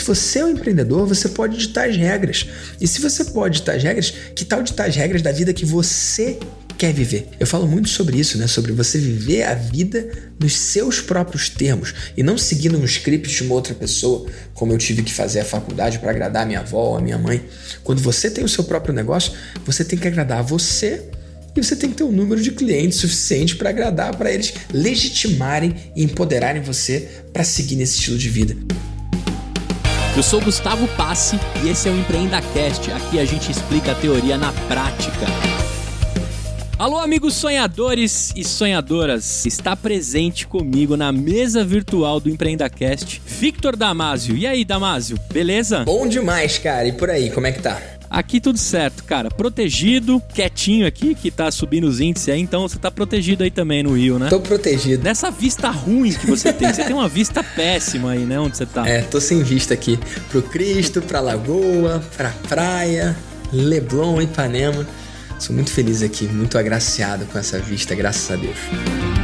Se você é um empreendedor, você pode ditar as regras. E se você pode ditar as regras, que tal ditar as regras da vida que você quer viver. Eu falo muito sobre isso, né? Sobre você viver a vida nos seus próprios termos e não seguindo um script de uma outra pessoa, como eu tive que fazer a faculdade para agradar a minha avó, a minha mãe. Quando você tem o seu próprio negócio, você tem que agradar a você e você tem que ter um número de clientes suficiente para agradar, para eles legitimarem e empoderarem você para seguir nesse estilo de vida. Eu sou Gustavo Passe e esse é o Empreenda Cast. Aqui a gente explica a teoria na prática. Alô, amigos sonhadores e sonhadoras. Está presente comigo na mesa virtual do EmpreendaCast, Victor Damasio. E aí, Damasio, beleza? Bom demais, cara. E por aí, como é que tá? Aqui tudo certo, cara. Protegido, quietinho aqui, que tá subindo os índices aí, então você tá protegido aí também no Rio, né? Tô protegido. Dessa vista ruim que você tem. Você tem uma vista péssima aí, né? Onde você tá? É, tô sem vista aqui. Pro Cristo, pra Lagoa, pra praia, Leblon, Ipanema. Sou muito feliz aqui, muito agraciado com essa vista, graças a Deus.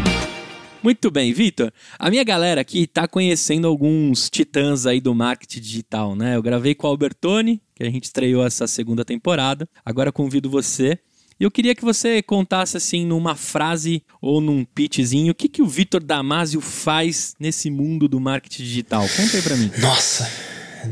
Muito bem, Vitor. A minha galera aqui está conhecendo alguns titãs aí do marketing digital, né? Eu gravei com o Albertone, que a gente estreou essa segunda temporada. Agora convido você. E eu queria que você contasse assim numa frase ou num pitchzinho o que, que o Vitor Damasio faz nesse mundo do marketing digital. Conta aí para mim. Nossa,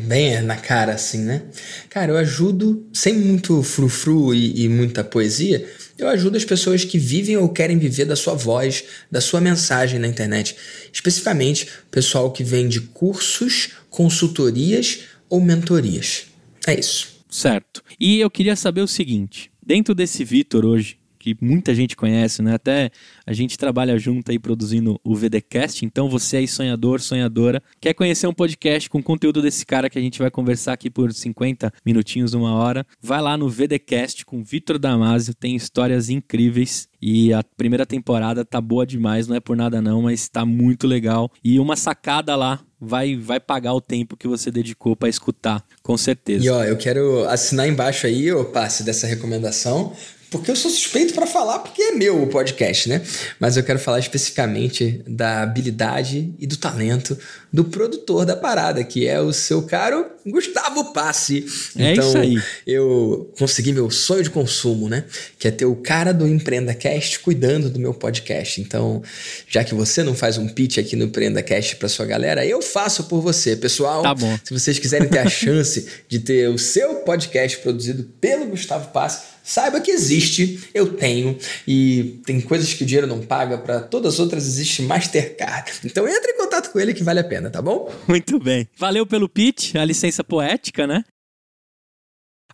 bem na cara, assim, né? Cara, eu ajudo, sem muito frufru e, e muita poesia, eu ajudo as pessoas que vivem ou querem viver da sua voz, da sua mensagem na internet. Especificamente, pessoal que vende cursos, consultorias ou mentorias. É isso. Certo. E eu queria saber o seguinte: dentro desse Vitor hoje, que muita gente conhece, né? Até a gente trabalha junto aí produzindo o VDcast, então você aí sonhador, sonhadora, quer conhecer um podcast com conteúdo desse cara que a gente vai conversar aqui por 50 minutinhos, uma hora, vai lá no VDcast com Vitor Damasio, tem histórias incríveis e a primeira temporada tá boa demais, não é por nada não, mas tá muito legal. E uma sacada lá vai vai pagar o tempo que você dedicou para escutar, com certeza. E ó, eu quero assinar embaixo aí o passe dessa recomendação, porque eu sou suspeito para falar, porque é meu o podcast, né? Mas eu quero falar especificamente da habilidade e do talento do produtor da parada, que é o seu caro Gustavo Passe. É então, isso aí. Eu consegui meu sonho de consumo, né? Que é ter o cara do Empreenda Cast cuidando do meu podcast. Então, já que você não faz um pitch aqui no Empreenda Cast para sua galera, eu faço por você, pessoal. Tá bom. Se vocês quiserem ter a chance de ter o seu podcast produzido pelo Gustavo Passe, Saiba que existe, eu tenho, e tem coisas que o dinheiro não paga, para todas as outras existe Mastercard. Então entre em contato com ele que vale a pena, tá bom? Muito bem. Valeu pelo pitch, a licença poética, né?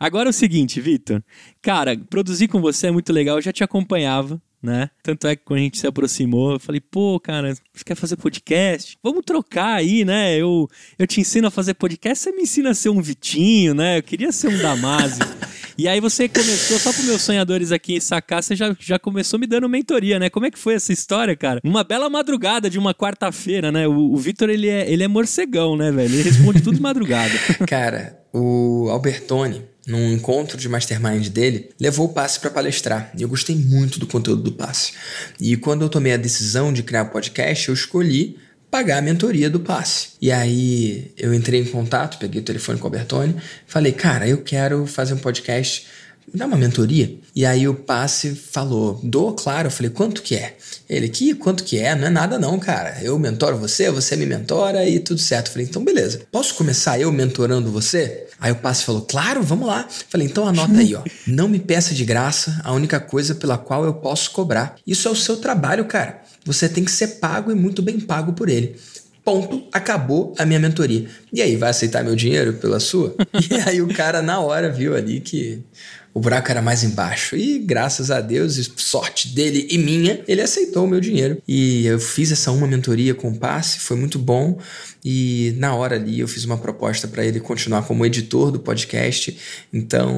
Agora é o seguinte, Vitor. Cara, produzir com você é muito legal, eu já te acompanhava, né? Tanto é que quando a gente se aproximou, eu falei, pô, cara, você quer fazer podcast? Vamos trocar aí, né? Eu, eu te ensino a fazer podcast, você me ensina a ser um Vitinho, né? Eu queria ser um Damásio. E aí você começou, só para meus sonhadores aqui sacar, você já, já começou me dando mentoria, né? Como é que foi essa história, cara? Uma bela madrugada de uma quarta-feira, né? O, o Vitor, ele é, ele é morcegão, né, velho? Ele responde tudo de madrugada. Cara, o Albertone, num encontro de mastermind dele, levou o passe para palestrar. E eu gostei muito do conteúdo do passe. E quando eu tomei a decisão de criar o podcast, eu escolhi pagar a mentoria do passe. E aí eu entrei em contato, peguei o telefone com o Albertone, falei, cara, eu quero fazer um podcast, me dá uma mentoria. E aí o passe falou, dou, claro. Eu falei, quanto que é? Ele, que quanto que é? Não é nada não, cara. Eu mentoro você, você me mentora e tudo certo. Eu falei, então beleza. Posso começar eu mentorando você? Aí o passe falou, claro, vamos lá. Eu falei, então anota aí, ó. Não me peça de graça a única coisa pela qual eu posso cobrar. Isso é o seu trabalho, cara você tem que ser pago e muito bem pago por ele. Ponto, acabou a minha mentoria. E aí, vai aceitar meu dinheiro pela sua? e aí o cara na hora viu ali que o buraco era mais embaixo. E graças a Deus, sorte dele e minha, ele aceitou o meu dinheiro. E eu fiz essa uma mentoria com o passe, foi muito bom. E na hora ali eu fiz uma proposta para ele continuar como editor do podcast. Então,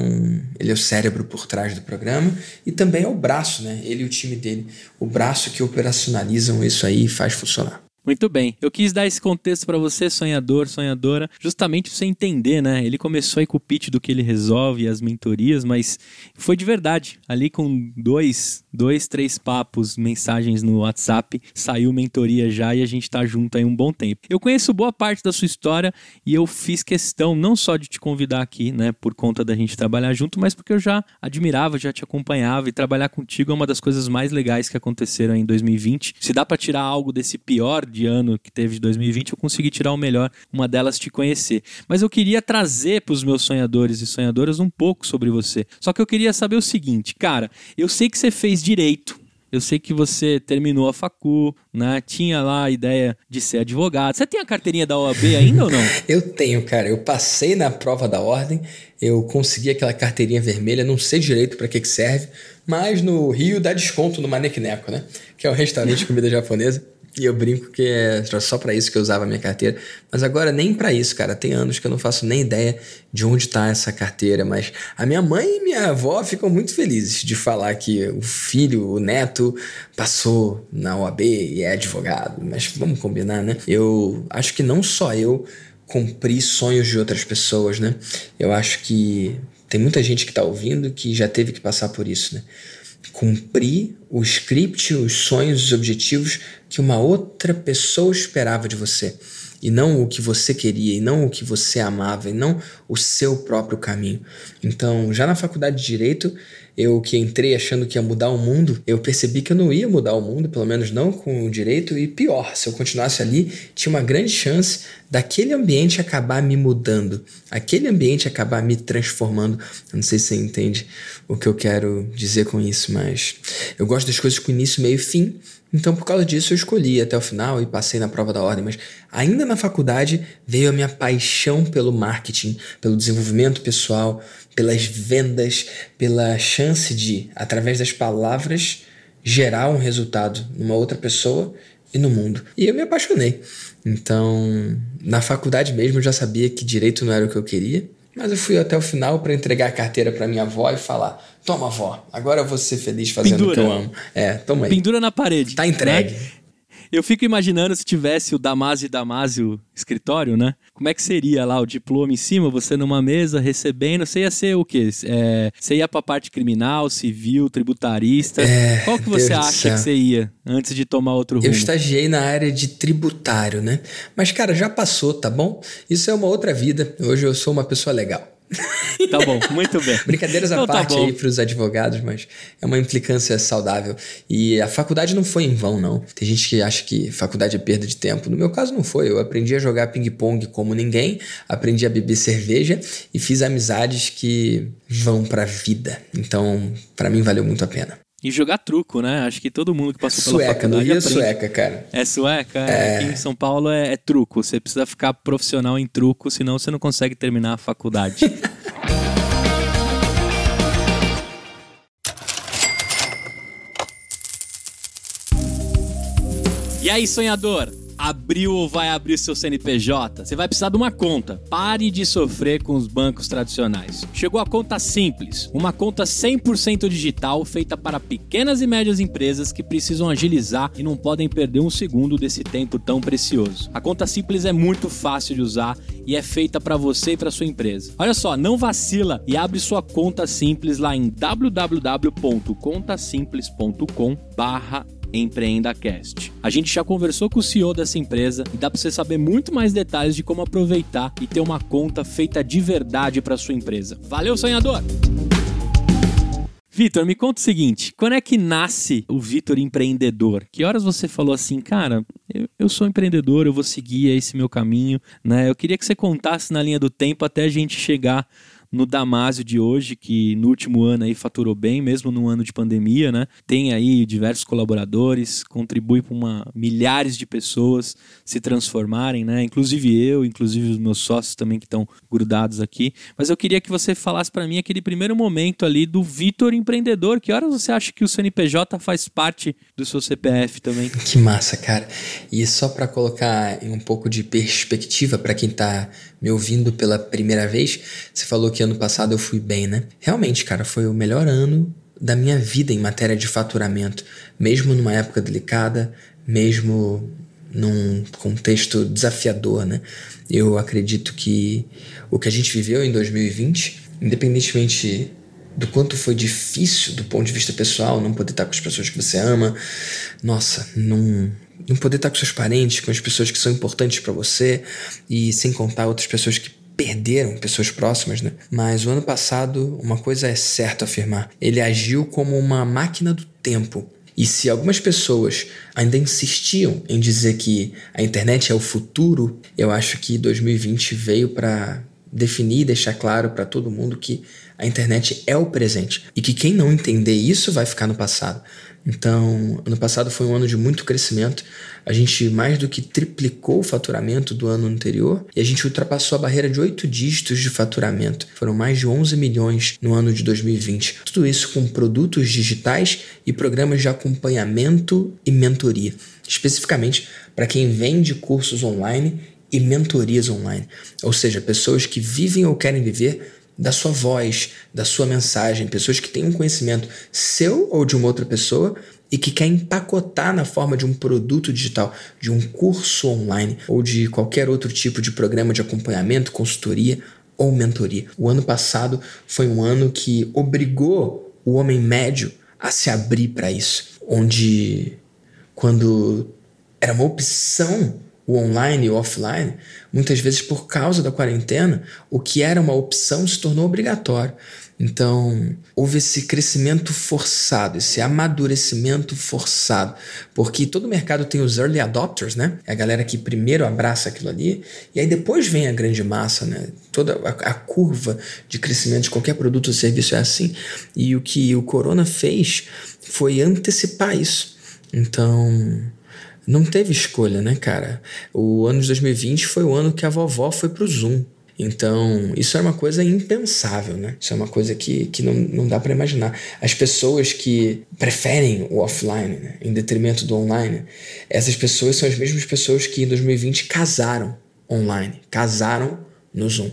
ele é o cérebro por trás do programa e também é o braço, né? Ele e o time dele, o braço que operacionalizam isso aí e faz funcionar. Muito bem. Eu quis dar esse contexto para você, sonhador, sonhadora, justamente pra você entender, né? Ele começou aí com o pitch do que ele resolve, as mentorias, mas foi de verdade. Ali com dois, dois, três papos, mensagens no WhatsApp, saiu mentoria já e a gente tá junto aí um bom tempo. Eu conheço boa parte da sua história e eu fiz questão não só de te convidar aqui, né, por conta da gente trabalhar junto, mas porque eu já admirava, já te acompanhava e trabalhar contigo é uma das coisas mais legais que aconteceram em 2020. Se dá para tirar algo desse pior de ano que teve de 2020, eu consegui tirar o melhor, uma delas te conhecer. Mas eu queria trazer para os meus sonhadores e sonhadoras um pouco sobre você. Só que eu queria saber o seguinte, cara, eu sei que você fez direito, eu sei que você terminou a facu, né? Tinha lá a ideia de ser advogado. Você tem a carteirinha da OAB ainda ou não? eu tenho, cara. Eu passei na prova da ordem, eu consegui aquela carteirinha vermelha, não sei direito para que, que serve, mas no Rio dá desconto no Manequineco, né? Que é um restaurante de comida japonesa. E eu brinco que é só para isso que eu usava a minha carteira. Mas agora nem para isso, cara. Tem anos que eu não faço nem ideia de onde tá essa carteira. Mas a minha mãe e minha avó ficam muito felizes de falar que o filho, o neto, passou na OAB e é advogado. Mas vamos combinar, né? Eu acho que não só eu cumpri sonhos de outras pessoas, né? Eu acho que tem muita gente que tá ouvindo que já teve que passar por isso, né? Cumprir o script, os sonhos, os objetivos que uma outra pessoa esperava de você. E não o que você queria, e não o que você amava, e não o seu próprio caminho. Então, já na faculdade de Direito, eu que entrei achando que ia mudar o mundo, eu percebi que eu não ia mudar o mundo, pelo menos não com o direito, e pior, se eu continuasse ali, tinha uma grande chance daquele ambiente acabar me mudando, aquele ambiente acabar me transformando. Eu não sei se você entende o que eu quero dizer com isso, mas eu gosto das coisas com início, meio e fim. Então, por causa disso, eu escolhi até o final e passei na prova da ordem. Mas ainda na faculdade veio a minha paixão pelo marketing, pelo desenvolvimento pessoal, pelas vendas, pela chance de, através das palavras, gerar um resultado numa outra pessoa e no mundo. E eu me apaixonei. Então, na faculdade mesmo, eu já sabia que direito não era o que eu queria. Mas eu fui até o final para entregar a carteira para minha avó e falar: Toma, avó, agora eu vou ser feliz fazendo Pendura. o que eu amo. É, toma aí. Pendura na parede. Tá entregue. Né? Eu fico imaginando se tivesse o Damásio e Damásio escritório, né? Como é que seria lá o diploma em cima, você numa mesa recebendo? Você ia ser o quê? É, você ia pra parte criminal, civil, tributarista? É, Qual que você Deus acha que você ia antes de tomar outro rumo? Eu estagiei na área de tributário, né? Mas, cara, já passou, tá bom? Isso é uma outra vida. Hoje eu sou uma pessoa legal. Tá bom, muito bem. Brincadeiras à então, tá parte tá aí para os advogados, mas é uma implicância saudável. E a faculdade não foi em vão, não. Tem gente que acha que faculdade é perda de tempo. No meu caso, não foi. Eu aprendi a jogar ping-pong como ninguém, aprendi a beber cerveja e fiz amizades que vão para a vida. Então, para mim, valeu muito a pena. E jogar truco, né? Acho que todo mundo que passou pela sueca, faculdade Sueca, não sueca, cara. É sueca? É. Aqui em São Paulo é, é truco. Você precisa ficar profissional em truco, senão você não consegue terminar a faculdade. e aí, sonhador? Abriu ou vai abrir seu CNPJ, você vai precisar de uma conta. Pare de sofrer com os bancos tradicionais. Chegou a conta simples, uma conta 100% digital feita para pequenas e médias empresas que precisam agilizar e não podem perder um segundo desse tempo tão precioso. A conta simples é muito fácil de usar e é feita para você e para sua empresa. Olha só, não vacila e abre sua conta simples lá em www.contasimples.com/barra EmpreendaCast. A gente já conversou com o CEO dessa empresa e dá para você saber muito mais detalhes de como aproveitar e ter uma conta feita de verdade para sua empresa. Valeu, sonhador! Vitor, me conta o seguinte: quando é que nasce o Vitor empreendedor? Que horas você falou assim, cara, eu, eu, sou empreendedor, eu vou seguir esse meu caminho, né? Eu queria que você contasse na linha do tempo até a gente chegar no Damásio de hoje, que no último ano aí faturou bem, mesmo no ano de pandemia, né? Tem aí diversos colaboradores, contribui para milhares de pessoas se transformarem, né? Inclusive eu, inclusive os meus sócios também que estão grudados aqui. Mas eu queria que você falasse para mim aquele primeiro momento ali do Vitor empreendedor. Que horas você acha que o CNPJ faz parte do seu CPF também? Que massa, cara. E só para colocar um pouco de perspectiva para quem está me ouvindo pela primeira vez, você falou que ano passado eu fui bem, né? Realmente, cara, foi o melhor ano da minha vida em matéria de faturamento, mesmo numa época delicada, mesmo num contexto desafiador, né? Eu acredito que o que a gente viveu em 2020, independentemente do quanto foi difícil do ponto de vista pessoal, não poder estar com as pessoas que você ama, nossa, não, não poder estar com seus parentes, com as pessoas que são importantes para você e sem contar outras pessoas que perderam pessoas próximas, né? Mas o ano passado, uma coisa é certo afirmar, ele agiu como uma máquina do tempo. E se algumas pessoas ainda insistiam em dizer que a internet é o futuro, eu acho que 2020 veio para definir e deixar claro para todo mundo que a internet é o presente e que quem não entender isso vai ficar no passado. Então, ano passado foi um ano de muito crescimento. A gente mais do que triplicou o faturamento do ano anterior e a gente ultrapassou a barreira de oito dígitos de faturamento. Foram mais de 11 milhões no ano de 2020. Tudo isso com produtos digitais e programas de acompanhamento e mentoria, especificamente para quem vende cursos online e mentorias online, ou seja, pessoas que vivem ou querem viver da sua voz, da sua mensagem, pessoas que têm um conhecimento seu ou de uma outra pessoa e que quer empacotar na forma de um produto digital, de um curso online ou de qualquer outro tipo de programa de acompanhamento, consultoria ou mentoria. O ano passado foi um ano que obrigou o homem médio a se abrir para isso, onde quando era uma opção o online e o offline, muitas vezes por causa da quarentena, o que era uma opção se tornou obrigatório. Então, houve esse crescimento forçado, esse amadurecimento forçado, porque todo mercado tem os early adopters, né? É a galera que primeiro abraça aquilo ali, e aí depois vem a grande massa, né? Toda a, a curva de crescimento de qualquer produto ou serviço é assim. E o que o Corona fez foi antecipar isso. Então, não teve escolha, né, cara? O ano de 2020 foi o ano que a vovó foi pro Zoom. Então, isso é uma coisa impensável, né? Isso é uma coisa que, que não, não dá para imaginar. As pessoas que preferem o offline né, em detrimento do online, essas pessoas são as mesmas pessoas que em 2020 casaram online, casaram no Zoom.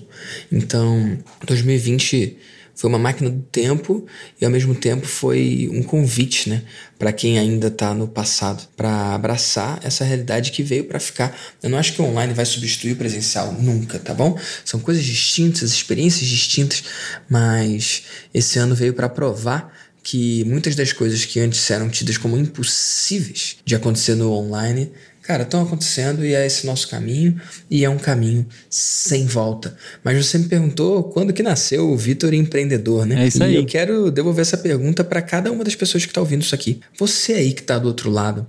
Então, 2020 foi uma máquina do tempo e ao mesmo tempo foi um convite, né, para quem ainda está no passado, para abraçar essa realidade que veio para ficar. Eu não acho que o online vai substituir o presencial nunca, tá bom? São coisas distintas, experiências distintas, mas esse ano veio para provar que muitas das coisas que antes eram tidas como impossíveis de acontecer no online cara, estão acontecendo e é esse nosso caminho e é um caminho sem volta. Mas você me perguntou quando que nasceu o Vitor empreendedor, né? É isso aí. E eu quero devolver essa pergunta para cada uma das pessoas que está ouvindo isso aqui. Você aí que está do outro lado,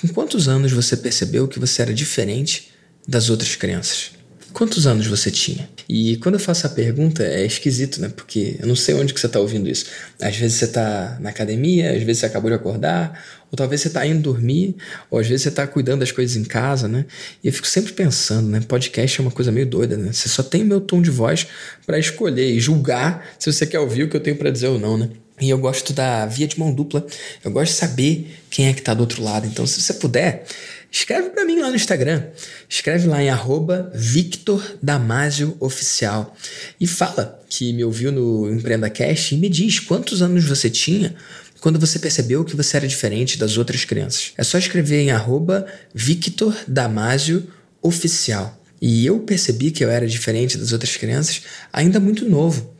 com quantos anos você percebeu que você era diferente das outras crianças? Quantos anos você tinha? E quando eu faço a pergunta, é esquisito, né? Porque eu não sei onde que você está ouvindo isso. Às vezes você está na academia, às vezes você acabou de acordar, ou talvez você está indo dormir, ou às vezes você está cuidando das coisas em casa, né? E eu fico sempre pensando, né? Podcast é uma coisa meio doida, né? Você só tem o meu tom de voz para escolher e julgar se você quer ouvir o que eu tenho para dizer ou não, né? E eu gosto da via de mão dupla. Eu gosto de saber quem é que está do outro lado. Então, se você puder, escreve para mim lá no Instagram. Escreve lá em arroba Victor Damasio Oficial. E fala que me ouviu no Empreenda Cash e me diz quantos anos você tinha quando você percebeu que você era diferente das outras crianças. É só escrever em arroba Victor Damasio Oficial. E eu percebi que eu era diferente das outras crianças ainda muito novo.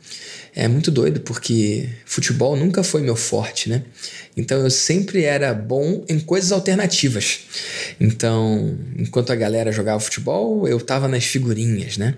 É muito doido porque futebol nunca foi meu forte, né? Então eu sempre era bom em coisas alternativas. Então, enquanto a galera jogava futebol, eu tava nas figurinhas, né?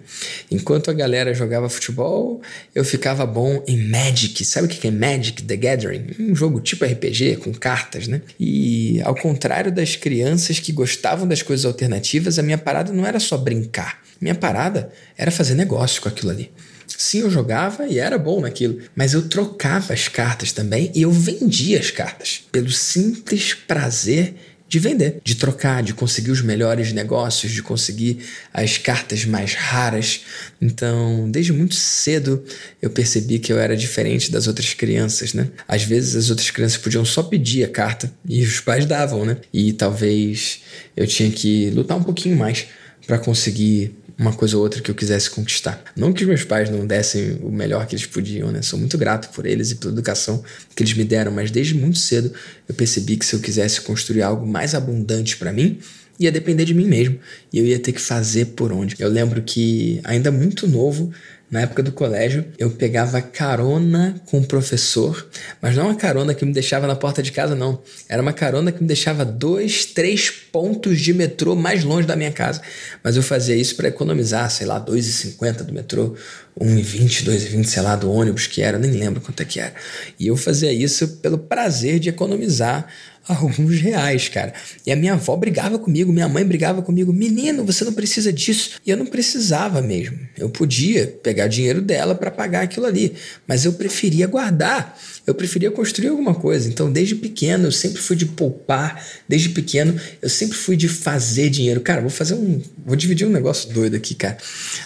Enquanto a galera jogava futebol, eu ficava bom em Magic. Sabe o que é Magic the Gathering? Um jogo tipo RPG com cartas, né? E ao contrário das crianças que gostavam das coisas alternativas, a minha parada não era só brincar. Minha parada era fazer negócio com aquilo ali. Sim, eu jogava e era bom naquilo, mas eu trocava as cartas também e eu vendia as cartas pelo simples prazer de vender, de trocar, de conseguir os melhores negócios, de conseguir as cartas mais raras. Então, desde muito cedo eu percebi que eu era diferente das outras crianças, né? Às vezes as outras crianças podiam só pedir a carta e os pais davam, né? E talvez eu tinha que lutar um pouquinho mais para conseguir uma coisa ou outra que eu quisesse conquistar. Não que os meus pais não dessem o melhor que eles podiam, né? Sou muito grato por eles e pela educação que eles me deram, mas desde muito cedo eu percebi que se eu quisesse construir algo mais abundante para mim, ia depender de mim mesmo e eu ia ter que fazer por onde. Eu lembro que, ainda muito novo, na época do colégio, eu pegava carona com o professor, mas não uma carona que me deixava na porta de casa, não. Era uma carona que me deixava dois, três pontos de metrô mais longe da minha casa. Mas eu fazia isso para economizar, sei lá, 2,50 do metrô, 1,20, 2,20, sei lá, do ônibus que era, nem lembro quanto é que era. E eu fazia isso pelo prazer de economizar alguns reais, cara. E a minha avó brigava comigo, minha mãe brigava comigo. Menino, você não precisa disso. E eu não precisava mesmo. Eu podia pegar dinheiro dela para pagar aquilo ali, mas eu preferia guardar eu preferia construir alguma coisa. Então, desde pequeno, eu sempre fui de poupar. Desde pequeno, eu sempre fui de fazer dinheiro. Cara, vou fazer um. Vou dividir um negócio doido aqui, cara.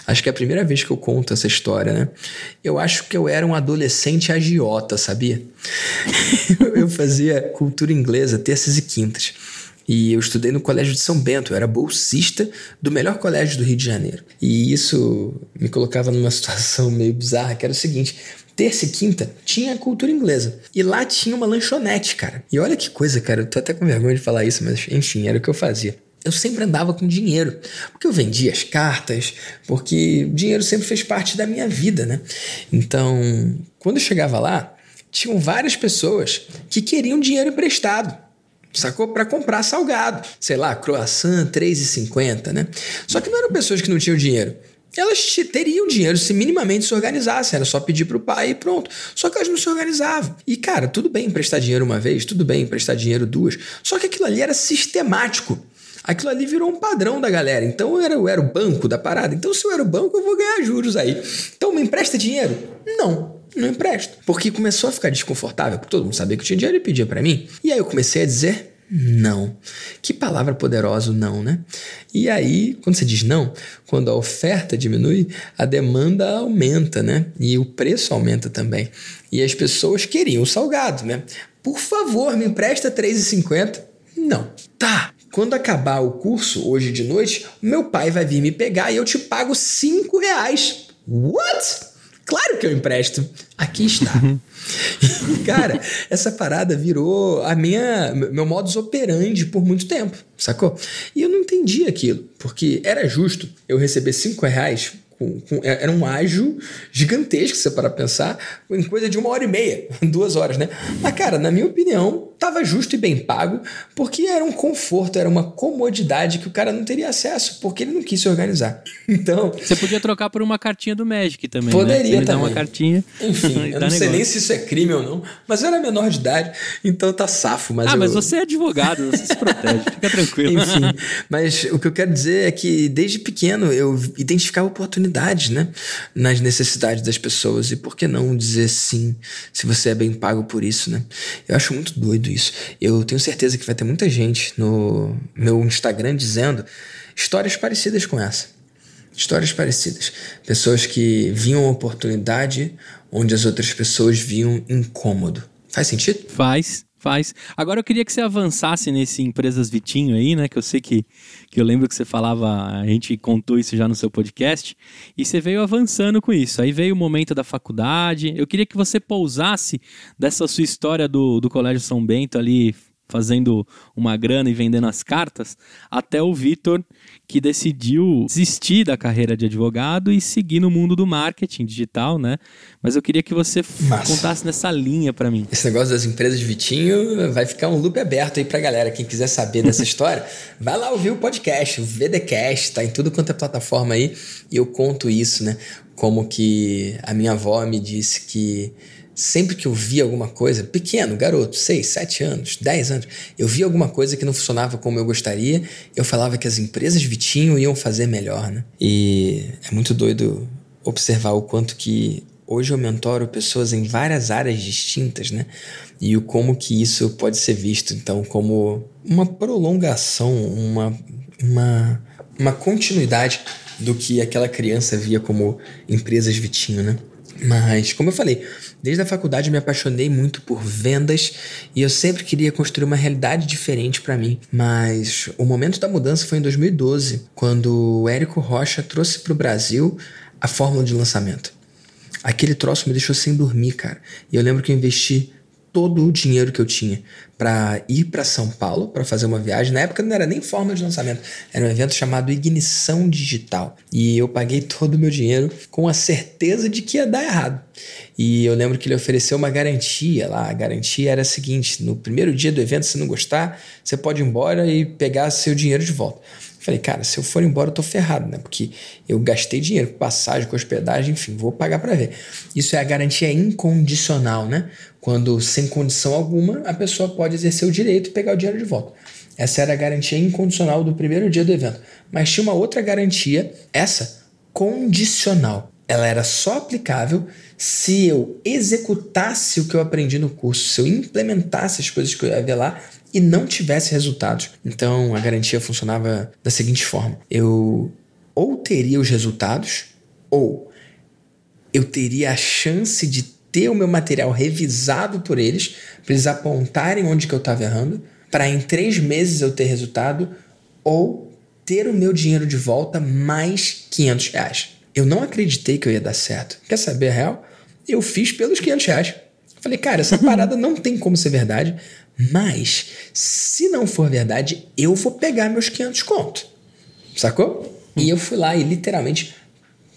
Acho que é a primeira vez que eu conto essa história, né? Eu acho que eu era um adolescente agiota, sabia? eu fazia cultura inglesa terças e quintas. E eu estudei no Colégio de São Bento, eu era bolsista do melhor colégio do Rio de Janeiro. E isso me colocava numa situação meio bizarra, que era o seguinte: terça e quinta tinha cultura inglesa. E lá tinha uma lanchonete, cara. E olha que coisa, cara. Eu tô até com vergonha de falar isso, mas enfim, era o que eu fazia. Eu sempre andava com dinheiro, porque eu vendia as cartas, porque dinheiro sempre fez parte da minha vida, né? Então, quando eu chegava lá, tinham várias pessoas que queriam dinheiro emprestado sacou? Para comprar salgado. Sei lá, croissant, 3,50, né? Só que não eram pessoas que não tinham dinheiro elas teriam dinheiro se minimamente se organizassem. Era só pedir pro pai e pronto. Só que elas não se organizavam. E, cara, tudo bem emprestar dinheiro uma vez, tudo bem emprestar dinheiro duas. Só que aquilo ali era sistemático. Aquilo ali virou um padrão da galera. Então eu era, eu era o banco da parada. Então, se eu era o banco, eu vou ganhar juros aí. Então, me empresta dinheiro? Não. Não empresto. Porque começou a ficar desconfortável, porque todo mundo sabia que eu tinha dinheiro e pedia para mim. E aí eu comecei a dizer não. Que palavra poderosa não, né? E aí, quando você diz não, quando a oferta diminui, a demanda aumenta, né? E o preço aumenta também. E as pessoas queriam o salgado, né? Por favor, me empresta R$3,50. Não. Tá. Quando acabar o curso, hoje de noite, meu pai vai vir me pegar e eu te pago cinco reais. What? Claro que eu empresto. Aqui está. Cara, essa parada virou a minha meu modus operandi por muito tempo, sacou? E eu não entendi aquilo, porque era justo eu receber cinco reais com, com, é, era um ágio gigantesco, se você parar pensar, em coisa de uma hora e meia, duas horas, né? Mas, cara, na minha opinião, tava justo e bem pago, porque era um conforto, era uma comodidade que o cara não teria acesso, porque ele não quis se organizar. Então. Você podia trocar por uma cartinha do Magic também. Né? Poderia né? também. uma cartinha. Enfim, eu não negócio. sei nem se isso é crime ou não, mas eu era menor de idade, então tá safo. Mas ah, eu... mas você é advogado, você se protege, fica tranquilo. Enfim, mas o que eu quero dizer é que desde pequeno eu identificava oportunidades, né, nas necessidades das pessoas e por que não dizer sim se você é bem pago por isso, né? Eu acho muito doido isso. Eu tenho certeza que vai ter muita gente no meu Instagram dizendo histórias parecidas com essa. Histórias parecidas. Pessoas que viam oportunidade onde as outras pessoas viam incômodo. Faz sentido? Faz. Faz. Agora eu queria que você avançasse nesse Empresas Vitinho aí, né? Que eu sei que, que eu lembro que você falava, a gente contou isso já no seu podcast, e você veio avançando com isso. Aí veio o momento da faculdade. Eu queria que você pousasse dessa sua história do, do Colégio São Bento ali fazendo uma grana e vendendo as cartas, até o Vitor, que decidiu desistir da carreira de advogado e seguir no mundo do marketing digital, né? Mas eu queria que você Massa. contasse nessa linha para mim. Esse negócio das empresas de Vitinho vai ficar um loop aberto aí pra galera. Quem quiser saber dessa história, vai lá ouvir o podcast, o VDcast, tá em tudo quanto é plataforma aí, e eu conto isso, né? Como que a minha avó me disse que sempre que eu via alguma coisa, pequeno, garoto, 6, 7 anos, 10 anos, eu via alguma coisa que não funcionava como eu gostaria, eu falava que as empresas Vitinho iam fazer melhor, né? E é muito doido observar o quanto que hoje eu mentoro pessoas em várias áreas distintas, né? E o como que isso pode ser visto, então, como uma prolongação, uma, uma, uma continuidade do que aquela criança via como empresas Vitinho, né? Mas, como eu falei, desde a faculdade eu me apaixonei muito por vendas e eu sempre queria construir uma realidade diferente para mim. Mas o momento da mudança foi em 2012, quando o Érico Rocha trouxe para o Brasil a fórmula de lançamento. Aquele troço me deixou sem dormir, cara. E eu lembro que eu investi todo o dinheiro que eu tinha para ir para São Paulo para fazer uma viagem. Na época não era nem forma de lançamento, era um evento chamado Ignição Digital. E eu paguei todo o meu dinheiro com a certeza de que ia dar errado. E eu lembro que ele ofereceu uma garantia lá. A garantia era a seguinte: no primeiro dia do evento, se não gostar, você pode ir embora e pegar seu dinheiro de volta. Falei, cara, se eu for embora, eu tô ferrado, né? Porque eu gastei dinheiro com passagem, com hospedagem, enfim, vou pagar para ver. Isso é a garantia incondicional, né? Quando, sem condição alguma, a pessoa pode exercer o direito e pegar o dinheiro de volta. Essa era a garantia incondicional do primeiro dia do evento. Mas tinha uma outra garantia, essa, condicional. Ela era só aplicável se eu executasse o que eu aprendi no curso, se eu implementasse as coisas que eu ia ver lá e não tivesse resultados. Então a garantia funcionava da seguinte forma: eu ou teria os resultados, ou eu teria a chance de ter o meu material revisado por eles, para eles apontarem onde que eu estava errando, para em três meses eu ter resultado, ou ter o meu dinheiro de volta mais 500 reais. Eu não acreditei que eu ia dar certo. Quer saber a real? Eu fiz pelos 500 reais. Falei, cara, essa parada não tem como ser verdade. Mas, se não for verdade, eu vou pegar meus 500 conto. Sacou? E eu fui lá e literalmente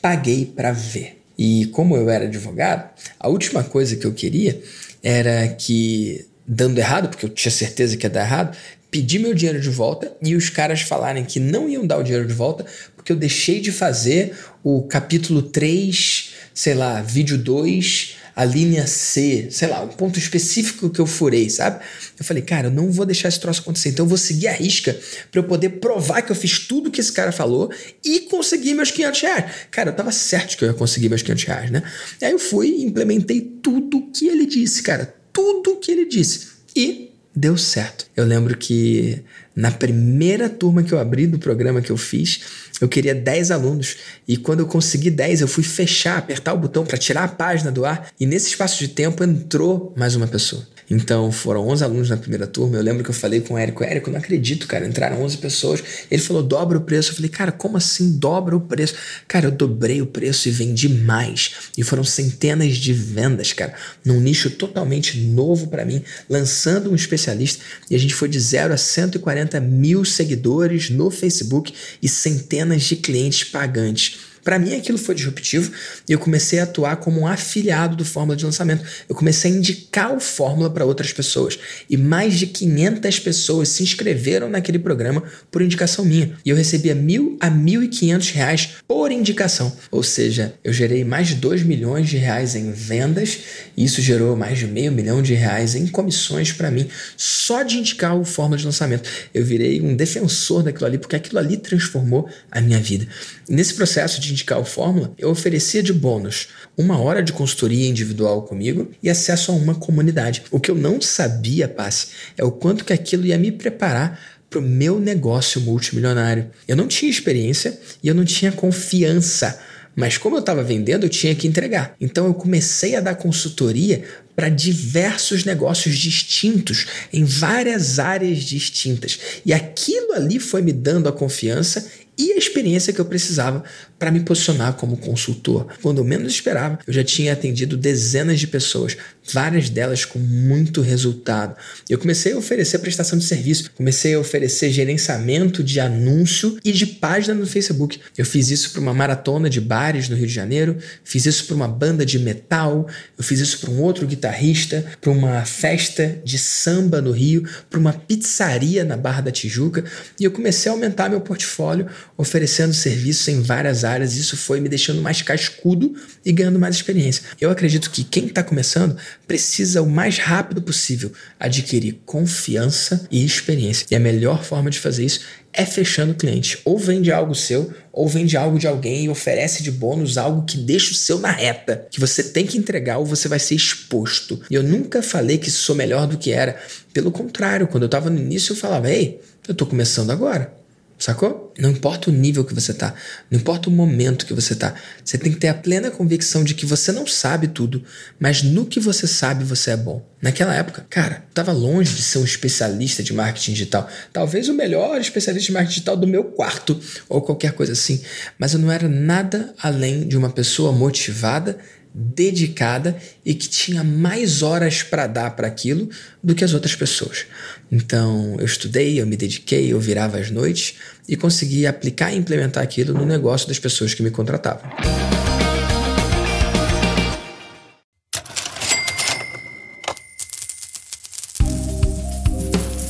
paguei para ver. E como eu era advogado, a última coisa que eu queria era que, dando errado, porque eu tinha certeza que ia dar errado, pedir meu dinheiro de volta e os caras falarem que não iam dar o dinheiro de volta porque eu deixei de fazer o capítulo 3, sei lá, vídeo 2 a linha C, sei lá, um ponto específico que eu furei, sabe? Eu falei, cara, eu não vou deixar esse troço acontecer, então eu vou seguir a risca para eu poder provar que eu fiz tudo que esse cara falou e conseguir meus 500 reais. Cara, eu tava certo que eu ia conseguir meus 500 reais, né? E aí eu fui e implementei tudo que ele disse, cara, tudo que ele disse. E deu certo. Eu lembro que na primeira turma que eu abri do programa que eu fiz, eu queria 10 alunos. E quando eu consegui 10, eu fui fechar, apertar o botão para tirar a página do ar. E nesse espaço de tempo entrou mais uma pessoa. Então foram 11 alunos na primeira turma. Eu lembro que eu falei com o Érico: Érico, não acredito, cara. Entraram 11 pessoas. Ele falou: dobra o preço. Eu falei: cara, como assim dobra o preço? Cara, eu dobrei o preço e vendi mais. E foram centenas de vendas, cara, num nicho totalmente novo para mim, lançando um especialista. E a gente foi de 0 a 140 mil seguidores no Facebook e centenas de clientes pagantes. Para mim aquilo foi disruptivo e eu comecei a atuar como um afiliado do Fórmula de Lançamento. Eu comecei a indicar o Fórmula para outras pessoas e mais de 500 pessoas se inscreveram naquele programa por indicação minha. E eu recebia mil a mil e quinhentos reais por indicação. Ou seja, eu gerei mais de 2 milhões de reais em vendas e isso gerou mais de meio milhão de reais em comissões para mim só de indicar o Fórmula de Lançamento. Eu virei um defensor daquilo ali porque aquilo ali transformou a minha vida. Nesse processo de indicar o Fórmula, eu oferecia de bônus uma hora de consultoria individual comigo e acesso a uma comunidade. O que eu não sabia, Passe, é o quanto que aquilo ia me preparar para o meu negócio multimilionário. Eu não tinha experiência e eu não tinha confiança. Mas como eu estava vendendo, eu tinha que entregar. Então eu comecei a dar consultoria para diversos negócios distintos, em várias áreas distintas. E aquilo ali foi me dando a confiança e a experiência que eu precisava para me posicionar como consultor. Quando eu menos esperava, eu já tinha atendido dezenas de pessoas, várias delas com muito resultado. Eu comecei a oferecer prestação de serviço, comecei a oferecer gerenciamento de anúncio e de página no Facebook. Eu fiz isso para uma maratona de bares no Rio de Janeiro, fiz isso para uma banda de metal, eu fiz isso para um outro guitarrista, para uma festa de samba no Rio, para uma pizzaria na Barra da Tijuca, e eu comecei a aumentar meu portfólio oferecendo serviços em várias áreas. Isso foi me deixando mais cascudo e ganhando mais experiência. Eu acredito que quem está começando precisa o mais rápido possível adquirir confiança e experiência. E a melhor forma de fazer isso é fechando o cliente. Ou vende algo seu, ou vende algo de alguém e oferece de bônus algo que deixa o seu na reta, que você tem que entregar ou você vai ser exposto. E eu nunca falei que sou melhor do que era. Pelo contrário, quando eu estava no início, eu falava: ei, eu estou começando agora. Sacou? Não importa o nível que você tá, não importa o momento que você tá. Você tem que ter a plena convicção de que você não sabe tudo, mas no que você sabe você é bom. Naquela época, cara, tava longe de ser um especialista de marketing digital. Talvez o melhor especialista de marketing digital do meu quarto ou qualquer coisa assim, mas eu não era nada além de uma pessoa motivada dedicada e que tinha mais horas para dar para aquilo do que as outras pessoas. Então, eu estudei, eu me dediquei, eu virava as noites e consegui aplicar e implementar aquilo no negócio das pessoas que me contratavam.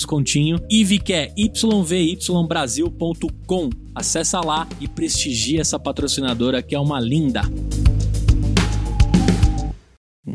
descontinho. Que é yvybrasil.com. Acessa lá e prestigia essa patrocinadora que é uma linda.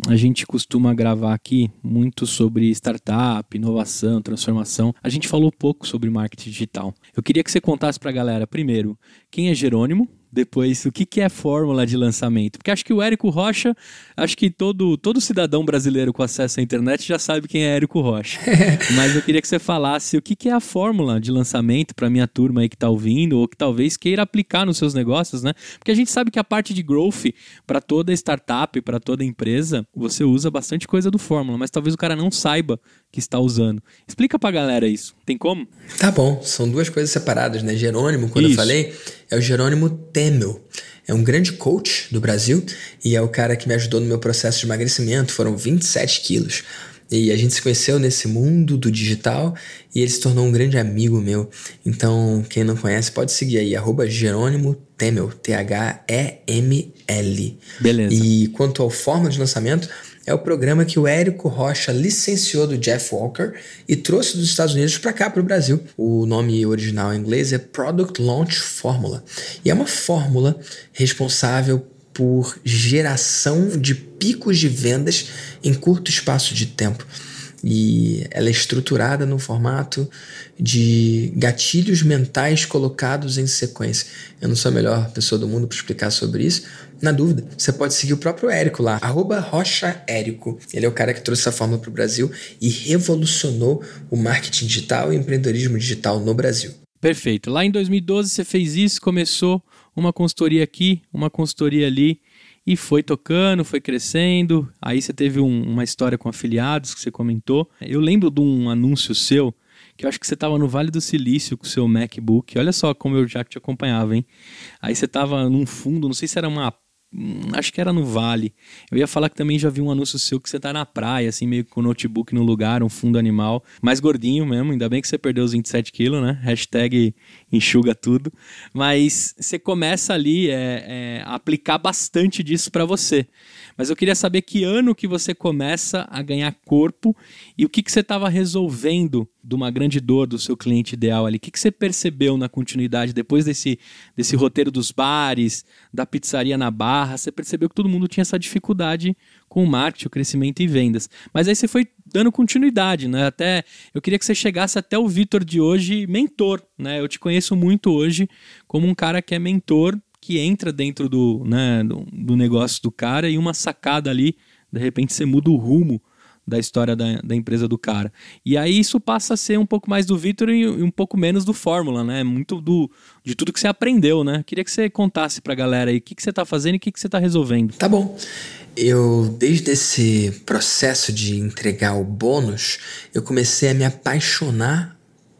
A gente costuma gravar aqui muito sobre startup, inovação, transformação. A gente falou pouco sobre marketing digital. Eu queria que você contasse para a galera, primeiro, quem é Jerônimo, depois o que, que é fórmula de lançamento. Porque acho que o Érico Rocha, acho que todo, todo cidadão brasileiro com acesso à internet já sabe quem é Érico Rocha. Mas eu queria que você falasse o que, que é a fórmula de lançamento para minha turma aí que está ouvindo, ou que talvez queira aplicar nos seus negócios, né? Porque a gente sabe que a parte de growth, para toda startup, para toda empresa, você usa bastante coisa do fórmula, mas talvez o cara não saiba que está usando. Explica pra galera isso. Tem como? Tá bom, são duas coisas separadas, né? Jerônimo, quando isso. eu falei, é o Jerônimo Temel. É um grande coach do Brasil e é o cara que me ajudou no meu processo de emagrecimento. Foram 27 quilos. E a gente se conheceu nesse mundo do digital e ele se tornou um grande amigo meu. Então, quem não conhece, pode seguir aí, arroba Jerônimo Temel, T-H-E-M-L. Beleza. E quanto ao forma de lançamento, é o programa que o Érico Rocha licenciou do Jeff Walker e trouxe dos Estados Unidos para cá, para o Brasil. O nome original em inglês é Product Launch Formula e é uma fórmula responsável por geração de picos de vendas em curto espaço de tempo. E ela é estruturada no formato de gatilhos mentais colocados em sequência. Eu não sou a melhor pessoa do mundo para explicar sobre isso, na dúvida, você pode seguir o próprio Érico lá, arroba Rocha Érico. Ele é o cara que trouxe essa fórmula para o Brasil e revolucionou o marketing digital e o empreendedorismo digital no Brasil. Perfeito. Lá em 2012 você fez isso, começou uma consultoria aqui, uma consultoria ali e foi tocando, foi crescendo. Aí você teve um, uma história com afiliados que você comentou. Eu lembro de um anúncio seu que eu acho que você estava no Vale do Silício com o seu MacBook. Olha só como eu já te acompanhava, hein? Aí você estava num fundo, não sei se era uma acho que era no Vale. Eu ia falar que também já vi um anúncio seu que você tá na praia, assim, meio com o notebook no lugar, um fundo animal, mais gordinho mesmo, ainda bem que você perdeu os 27 quilos, né? Hashtag enxuga tudo. Mas você começa ali é, é, a aplicar bastante disso para você. Mas eu queria saber que ano que você começa a ganhar corpo e o que, que você estava resolvendo de uma grande dor do seu cliente ideal ali. O que, que você percebeu na continuidade depois desse, desse roteiro dos bares, da pizzaria na barra? Você percebeu que todo mundo tinha essa dificuldade com o marketing, o crescimento e vendas. Mas aí você foi dando continuidade, né? Até eu queria que você chegasse até o Vitor de hoje, mentor, né? Eu te conheço muito hoje como um cara que é mentor que entra dentro do, né, do, do, negócio do cara e uma sacada ali, de repente você muda o rumo da história da, da empresa do cara. E aí isso passa a ser um pouco mais do Vitor e, um pouco menos do Fórmula, né? Muito do, de tudo que você aprendeu, né? Queria que você contasse pra galera aí o que, que você tá fazendo e o que, que você tá resolvendo. Tá bom. Eu, desde esse processo de entregar o bônus, eu comecei a me apaixonar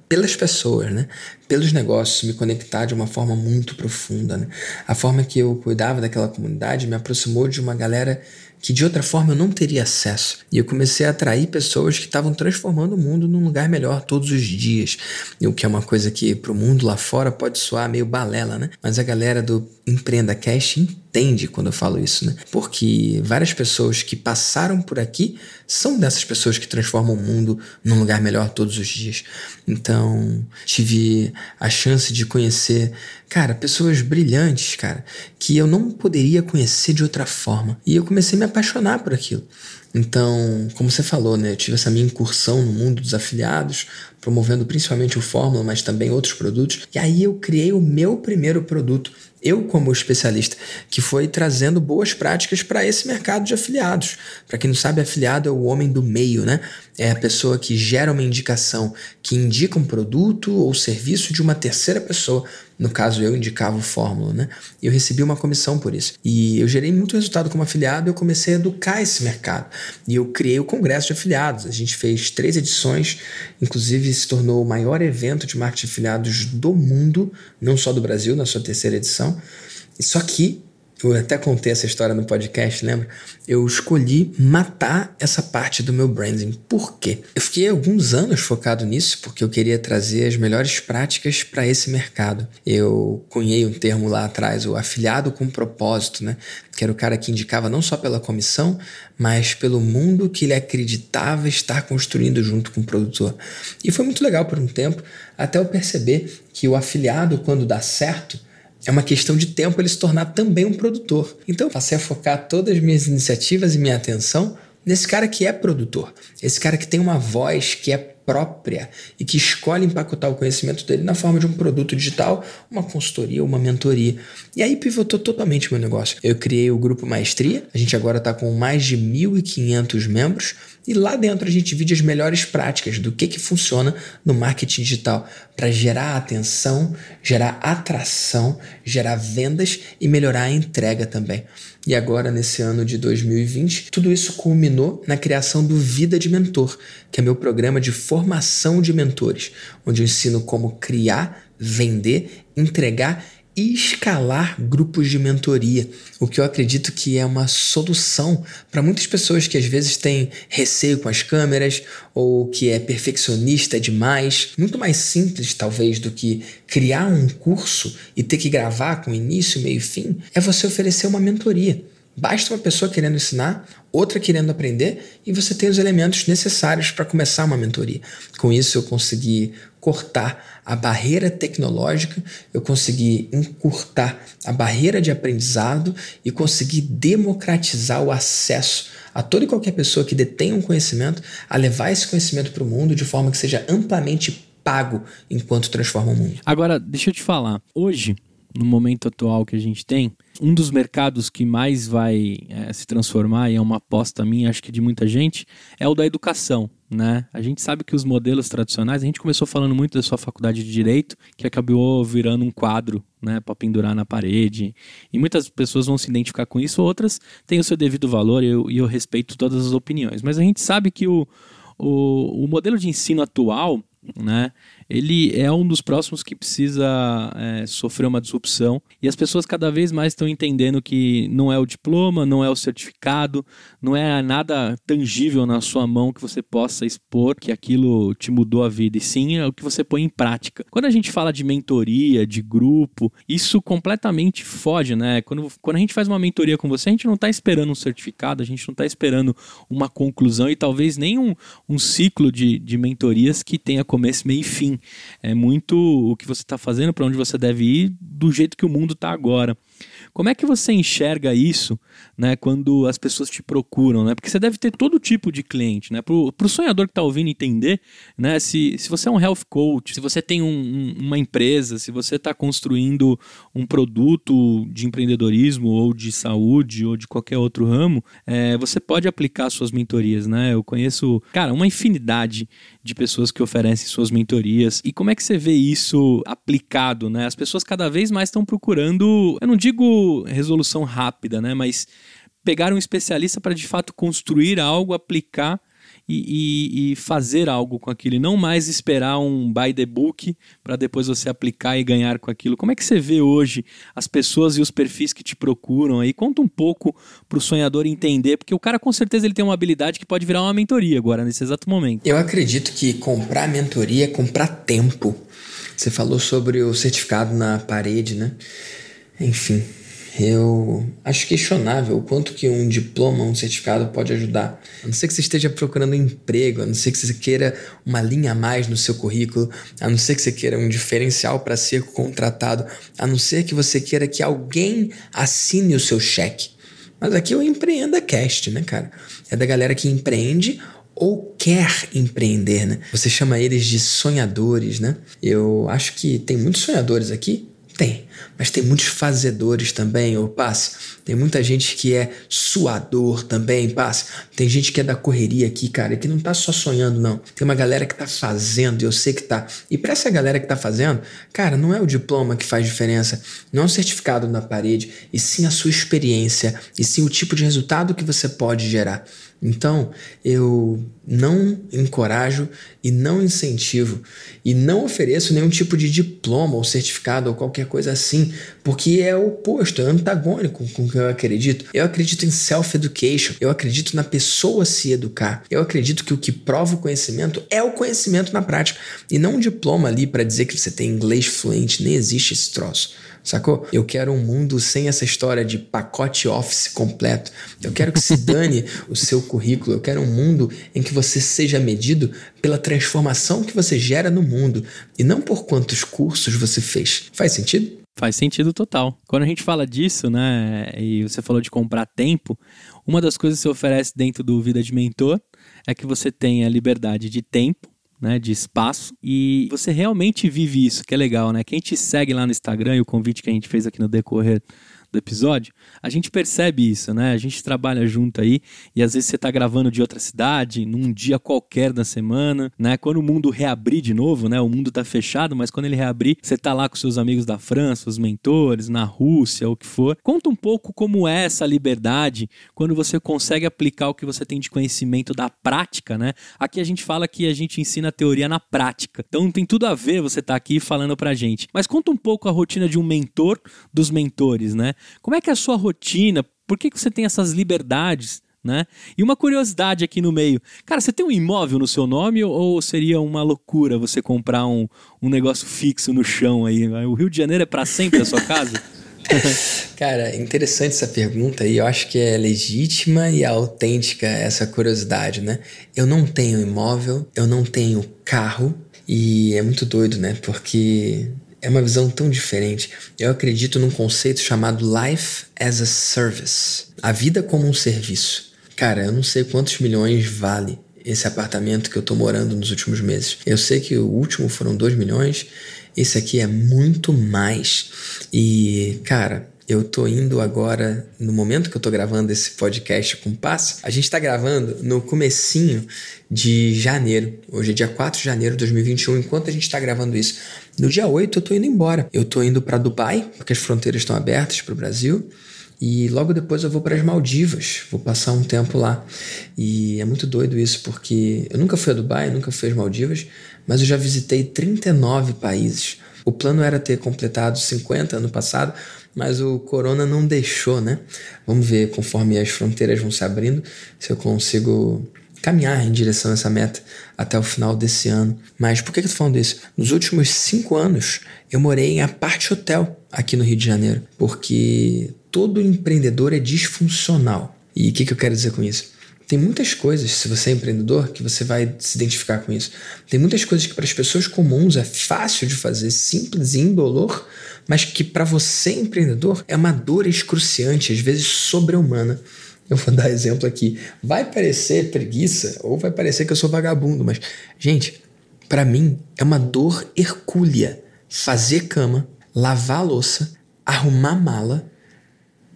pelas pessoas, né? pelos negócios, me conectar de uma forma muito profunda. Né? A forma que eu cuidava daquela comunidade me aproximou de uma galera que de outra forma eu não teria acesso. E eu comecei a atrair pessoas que estavam transformando o mundo num lugar melhor todos os dias. O que é uma coisa que para o mundo lá fora pode soar meio balela, né? Mas a galera do Empreenda Cash entende quando eu falo isso, né? Porque várias pessoas que passaram por aqui são dessas pessoas que transformam o mundo num lugar melhor todos os dias. Então, tive a chance de conhecer, cara, pessoas brilhantes, cara, que eu não poderia conhecer de outra forma. E eu comecei a me apaixonar por aquilo. Então, como você falou, né, eu tive essa minha incursão no mundo dos afiliados, promovendo principalmente o Fórmula, mas também outros produtos. E aí eu criei o meu primeiro produto Eu, como especialista, que foi trazendo boas práticas para esse mercado de afiliados. Para quem não sabe, afiliado é o homem do meio, né? É a pessoa que gera uma indicação, que indica um produto ou serviço de uma terceira pessoa. No caso, eu indicava o Fórmula, né? E eu recebi uma comissão por isso. E eu gerei muito resultado como afiliado e eu comecei a educar esse mercado. E eu criei o Congresso de Afiliados. A gente fez três edições, inclusive se tornou o maior evento de marketing de afiliados do mundo, não só do Brasil, na sua terceira edição. Só que eu até contei essa história no podcast, lembra? Eu escolhi matar essa parte do meu branding. Por quê? Eu fiquei alguns anos focado nisso porque eu queria trazer as melhores práticas para esse mercado. Eu cunhei um termo lá atrás, o afiliado com propósito, né? Que era o cara que indicava não só pela comissão, mas pelo mundo que ele acreditava estar construindo junto com o produtor. E foi muito legal por um tempo, até eu perceber que o afiliado, quando dá certo, é uma questão de tempo ele se tornar também um produtor. Então, passei a focar todas as minhas iniciativas e minha atenção nesse cara que é produtor, esse cara que tem uma voz que é própria e que escolhe empacotar o conhecimento dele na forma de um produto digital, uma consultoria, uma mentoria. E aí pivotou totalmente meu negócio. Eu criei o grupo Maestria, a gente agora está com mais de 1.500 membros e lá dentro a gente divide as melhores práticas do que, que funciona no marketing digital para gerar atenção, gerar atração, gerar vendas e melhorar a entrega também. E agora, nesse ano de 2020, tudo isso culminou na criação do Vida de Mentor, que é meu programa de formação de mentores, onde eu ensino como criar, vender, entregar escalar grupos de mentoria, o que eu acredito que é uma solução para muitas pessoas que às vezes têm receio com as câmeras ou que é perfeccionista demais. Muito mais simples, talvez, do que criar um curso e ter que gravar com início, meio e fim, é você oferecer uma mentoria. Basta uma pessoa querendo ensinar, outra querendo aprender e você tem os elementos necessários para começar uma mentoria. Com isso, eu consegui cortar a barreira tecnológica, eu consegui encurtar a barreira de aprendizado e consegui democratizar o acesso a toda e qualquer pessoa que detém um conhecimento a levar esse conhecimento para o mundo de forma que seja amplamente pago enquanto transforma o mundo. Agora, deixa eu te falar. Hoje, no momento atual que a gente tem, um dos mercados que mais vai é, se transformar, e é uma aposta minha, acho que de muita gente, é o da educação. Né? A gente sabe que os modelos tradicionais, a gente começou falando muito da sua faculdade de direito, que acabou virando um quadro né, para pendurar na parede. E muitas pessoas vão se identificar com isso, outras têm o seu devido valor e eu, e eu respeito todas as opiniões. Mas a gente sabe que o, o, o modelo de ensino atual, né, ele é um dos próximos que precisa é, sofrer uma disrupção. E as pessoas cada vez mais estão entendendo que não é o diploma, não é o certificado, não é nada tangível na sua mão que você possa expor que aquilo te mudou a vida, e sim é o que você põe em prática. Quando a gente fala de mentoria, de grupo, isso completamente foge, né? Quando, quando a gente faz uma mentoria com você, a gente não está esperando um certificado, a gente não está esperando uma conclusão e talvez nem um, um ciclo de, de mentorias que tenha começo, meio e fim. É muito o que você está fazendo, para onde você deve ir, do jeito que o mundo está agora. Como é que você enxerga isso né, quando as pessoas te procuram? Né? Porque você deve ter todo tipo de cliente. Né? Para o sonhador que está ouvindo entender, né, se, se você é um health coach, se você tem um, um, uma empresa, se você está construindo um produto de empreendedorismo ou de saúde ou de qualquer outro ramo, é, você pode aplicar suas mentorias. Né? Eu conheço, cara, uma infinidade de pessoas que oferecem suas mentorias. E como é que você vê isso aplicado? Né? As pessoas cada vez mais estão procurando, eu não digo resolução rápida, né? Mas pegar um especialista para de fato construir algo, aplicar e, e, e, fazer algo com aquilo, e não mais esperar um buy the book para depois você aplicar e ganhar com aquilo. Como é que você vê hoje as pessoas e os perfis que te procuram aí? Conta um pouco para o sonhador entender, porque o cara com certeza ele tem uma habilidade que pode virar uma mentoria agora, nesse exato momento. Eu acredito que comprar mentoria é comprar tempo. Você falou sobre o certificado na parede, né? Enfim, eu acho questionável o quanto que um diploma, um certificado pode ajudar. A não ser que você esteja procurando emprego, a não ser que você queira uma linha a mais no seu currículo, a não ser que você queira um diferencial para ser contratado, a não ser que você queira que alguém assine o seu cheque. Mas aqui é o Empreenda Cast, né, cara? É da galera que empreende ou quer empreender, né? Você chama eles de sonhadores, né? Eu acho que tem muitos sonhadores aqui Tem, mas tem muitos fazedores também, ô passe. Tem muita gente que é suador também, passe. Tem gente que é da correria aqui, cara, que não tá só sonhando, não. Tem uma galera que tá fazendo, e eu sei que tá. E para essa galera que tá fazendo, cara, não é o diploma que faz diferença, não é um certificado na parede, e sim a sua experiência, e sim o tipo de resultado que você pode gerar. Então, eu não encorajo e não incentivo e não ofereço nenhum tipo de diploma ou certificado ou qualquer coisa assim, porque é oposto, é antagônico com o que eu acredito. Eu acredito em self-education, eu acredito na pessoa se educar, eu acredito que o que prova o conhecimento é o conhecimento na prática e não um diploma ali para dizer que você tem inglês fluente, nem existe esse troço. Sacou? Eu quero um mundo sem essa história de pacote office completo. Eu quero que se dane o seu currículo. Eu quero um mundo em que você seja medido pela transformação que você gera no mundo e não por quantos cursos você fez. Faz sentido? Faz sentido total. Quando a gente fala disso, né, e você falou de comprar tempo, uma das coisas que você oferece dentro do Vida de Mentor é que você tenha liberdade de tempo né, de espaço e você realmente vive isso, que é legal, né? Quem te segue lá no Instagram e o convite que a gente fez aqui no decorrer do episódio, a gente percebe isso, né? A gente trabalha junto aí e às vezes você tá gravando de outra cidade, num dia qualquer da semana, né? Quando o mundo reabrir de novo, né? O mundo tá fechado, mas quando ele reabrir, você tá lá com seus amigos da França, os mentores, na Rússia, o que for. Conta um pouco como é essa liberdade quando você consegue aplicar o que você tem de conhecimento da prática, né? Aqui a gente fala que a gente ensina teoria na prática. Então tem tudo a ver você tá aqui falando pra gente. Mas conta um pouco a rotina de um mentor dos mentores, né? Como é que é a sua rotina? Por que, que você tem essas liberdades? Né? E uma curiosidade aqui no meio. Cara, você tem um imóvel no seu nome ou seria uma loucura você comprar um, um negócio fixo no chão aí? O Rio de Janeiro é para sempre a sua casa? Cara, interessante essa pergunta e eu acho que é legítima e autêntica essa curiosidade, né? Eu não tenho imóvel, eu não tenho carro e é muito doido, né? Porque é uma visão tão diferente. Eu acredito num conceito chamado Life as a Service a vida como um serviço. Cara, eu não sei quantos milhões vale esse apartamento que eu tô morando nos últimos meses. Eu sei que o último foram 2 milhões, esse aqui é muito mais. E, cara, eu tô indo agora, no momento que eu tô gravando esse podcast com o Passo, a gente tá gravando no comecinho de janeiro. Hoje é dia 4 de janeiro de 2021, enquanto a gente tá gravando isso. No dia 8 eu tô indo embora. Eu tô indo para Dubai, porque as fronteiras estão abertas para o Brasil. E logo depois eu vou para as Maldivas, vou passar um tempo lá. E é muito doido isso, porque eu nunca fui a Dubai, nunca fui às Maldivas, mas eu já visitei 39 países. O plano era ter completado 50 ano passado, mas o corona não deixou, né? Vamos ver conforme as fronteiras vão se abrindo, se eu consigo caminhar em direção a essa meta até o final desse ano. Mas por que, eu tô falando isso? Nos últimos cinco anos, eu morei em aparte hotel aqui no Rio de Janeiro, porque todo empreendedor é disfuncional. E o que, que eu quero dizer com isso? Tem muitas coisas, se você é empreendedor, que você vai se identificar com isso. Tem muitas coisas que para as pessoas comuns é fácil de fazer, simples e indolor, mas que para você, empreendedor, é uma dor excruciante, às vezes sobre-humana. Eu vou dar exemplo aqui. Vai parecer preguiça ou vai parecer que eu sou vagabundo, mas, gente, para mim é uma dor hercúlea fazer cama, lavar louça, arrumar mala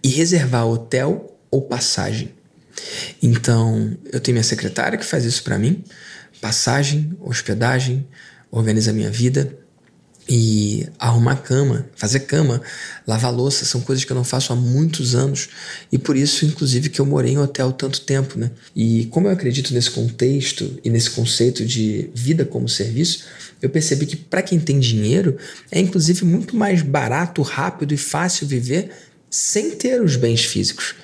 e reservar hotel ou passagem. Então, eu tenho minha secretária que faz isso para mim, passagem, hospedagem, organiza minha vida e arrumar cama, fazer cama, lavar louça, são coisas que eu não faço há muitos anos e por isso, inclusive, que eu morei em hotel tanto tempo, né? E como eu acredito nesse contexto e nesse conceito de vida como serviço, eu percebi que para quem tem dinheiro é inclusive muito mais barato, rápido e fácil viver sem ter os bens físicos.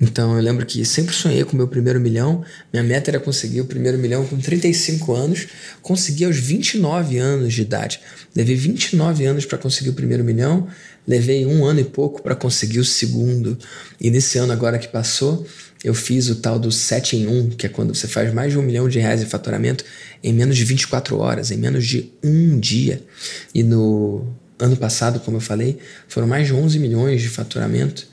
Então eu lembro que sempre sonhei com o meu primeiro milhão. Minha meta era conseguir o primeiro milhão com 35 anos. Consegui aos 29 anos de idade. Levei 29 anos para conseguir o primeiro milhão. Levei um ano e pouco para conseguir o segundo. E nesse ano agora que passou, eu fiz o tal do 7 em 1, que é quando você faz mais de um milhão de reais em faturamento em menos de 24 horas, em menos de um dia. E no ano passado, como eu falei, foram mais de 11 milhões de faturamento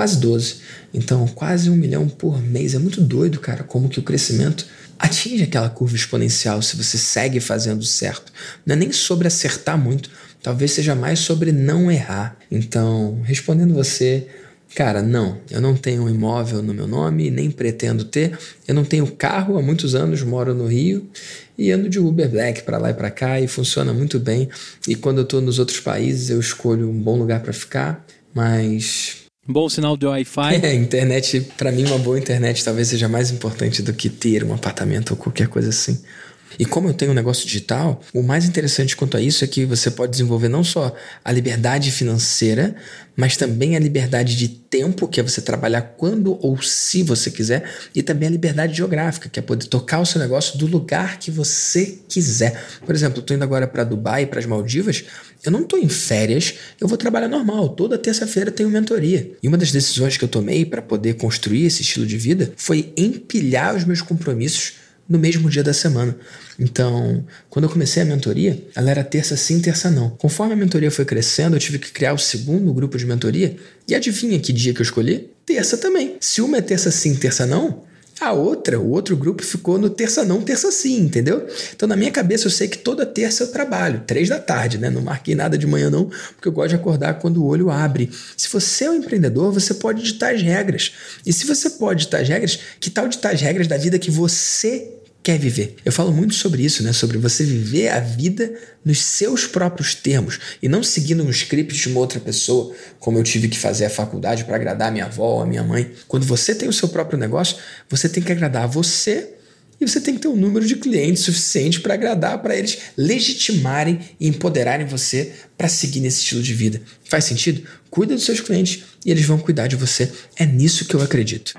quase 12. Então, quase um milhão por mês. É muito doido, cara, como que o crescimento atinge aquela curva exponencial se você segue fazendo certo. Não é nem sobre acertar muito, talvez seja mais sobre não errar. Então, respondendo você, Cara, não, eu não tenho um imóvel no meu nome, nem pretendo ter. Eu não tenho carro há muitos anos, moro no Rio e ando de Uber Black para lá e para cá e funciona muito bem. E quando eu estou nos outros países, eu escolho um bom lugar para ficar, mas Bom sinal de Wi-Fi. É, internet, para mim, uma boa internet talvez seja mais importante do que ter um apartamento ou qualquer coisa assim. E como eu tenho um negócio digital, o mais interessante quanto a isso é que você pode desenvolver não só a liberdade financeira, mas também a liberdade de tempo, que é você trabalhar quando ou se você quiser, e também a liberdade geográfica, que é poder tocar o seu negócio do lugar que você quiser. Por exemplo, estou indo agora para Dubai, para as Maldivas, eu não estou em férias, eu vou trabalhar normal. Toda terça-feira tenho mentoria. E uma das decisões que eu tomei para poder construir esse estilo de vida foi empilhar os meus compromissos no mesmo dia da semana. Então, quando eu comecei a mentoria, ela era terça sim, terça não. Conforme a mentoria foi crescendo, eu tive que criar o segundo grupo de mentoria. E adivinha que dia que eu escolhi? Terça também. Se uma é terça sim, terça não, a outra, o outro grupo ficou no terça não, terça sim, entendeu? Então na minha cabeça eu sei que toda terça eu trabalho, três da tarde, né? Não marquei nada de manhã não, porque eu gosto de acordar quando o olho abre. Se você é um empreendedor, você pode ditar as regras. E se você pode ditar as regras, que tal ditar as regras da vida que você quer viver. Eu falo muito sobre isso, né? Sobre você viver a vida nos seus próprios termos e não seguindo um script de uma outra pessoa, como eu tive que fazer a faculdade para agradar a minha avó, a minha mãe. Quando você tem o seu próprio negócio, você tem que agradar a você e você tem que ter um número de clientes suficiente para agradar, para eles legitimarem e empoderarem você para seguir nesse estilo de vida. Faz sentido? Cuida dos seus clientes e eles vão cuidar de você. É nisso que eu acredito.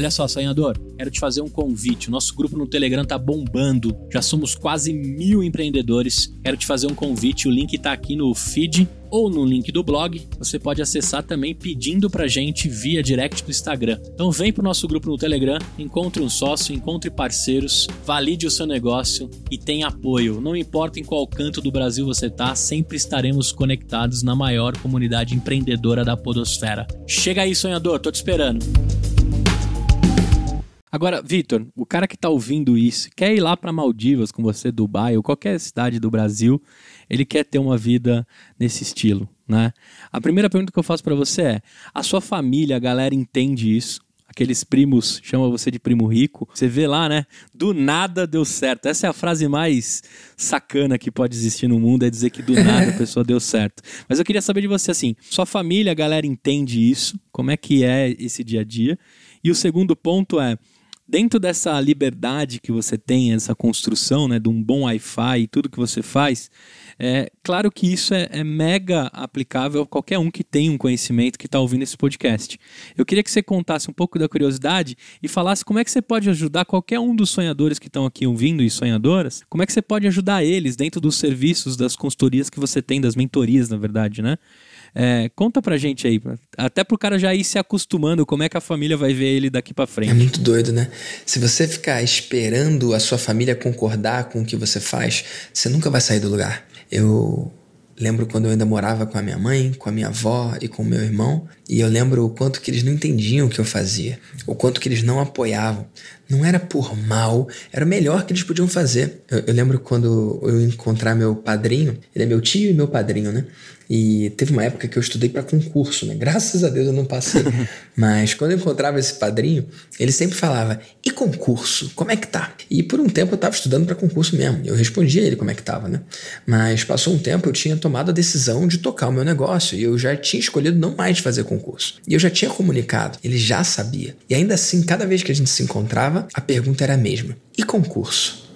Olha só, sonhador, quero te fazer um convite. O nosso grupo no Telegram tá bombando. Já somos quase mil empreendedores. Quero te fazer um convite. O link tá aqui no feed ou no link do blog. Você pode acessar também pedindo pra gente via direct do Instagram. Então vem pro nosso grupo no Telegram, encontre um sócio, encontre parceiros, valide o seu negócio e tenha apoio. Não importa em qual canto do Brasil você tá, sempre estaremos conectados na maior comunidade empreendedora da podosfera. Chega aí, sonhador, tô te esperando. Agora, Vitor, o cara que está ouvindo isso, quer ir lá para Maldivas com você, Dubai ou qualquer cidade do Brasil, ele quer ter uma vida nesse estilo, né? A primeira pergunta que eu faço para você é: a sua família, a galera entende isso? Aqueles primos chamam você de primo rico. Você vê lá, né? Do nada deu certo. Essa é a frase mais sacana que pode existir no mundo, é dizer que do nada a pessoa deu certo. Mas eu queria saber de você assim: sua família, a galera entende isso? Como é que é esse dia a dia? E o segundo ponto é: dentro dessa liberdade que você tem, essa construção né, de um bom Wi-Fi e tudo que você faz, é claro que isso é, é mega aplicável a qualquer um que tem um conhecimento que está ouvindo esse podcast. Eu queria que você contasse um pouco da curiosidade e falasse como é que você pode ajudar qualquer um dos sonhadores que estão aqui ouvindo e sonhadoras, como é que você pode ajudar eles dentro dos serviços, das consultorias que você tem, das mentorias, na verdade, né? É, conta pra gente aí, até pro cara já ir se acostumando, como é que a família vai ver ele daqui para frente. É muito doido, né? Se você ficar esperando a sua família concordar com o que você faz, você nunca vai sair do lugar. Eu lembro quando eu ainda morava com a minha mãe, com a minha avó e com o meu irmão, e eu lembro o quanto que eles não entendiam o que eu fazia, o quanto que eles não apoiavam. Não era por mal, era o melhor que eles podiam fazer. Eu, eu lembro quando eu encontrar meu padrinho, ele é meu tio e meu padrinho, né? E teve uma época que eu estudei para concurso, né? Graças a Deus eu não passei. Mas quando eu encontrava esse padrinho, ele sempre falava: "E concurso? Como é que tá?". E por um tempo eu estava estudando para concurso mesmo. Eu respondia ele como é que tava, né? Mas passou um tempo eu tinha tomado a decisão de tocar o meu negócio e eu já tinha escolhido não mais fazer concurso. E eu já tinha comunicado, ele já sabia. E ainda assim, cada vez que a gente se encontrava, a pergunta era a mesma: "E concurso?".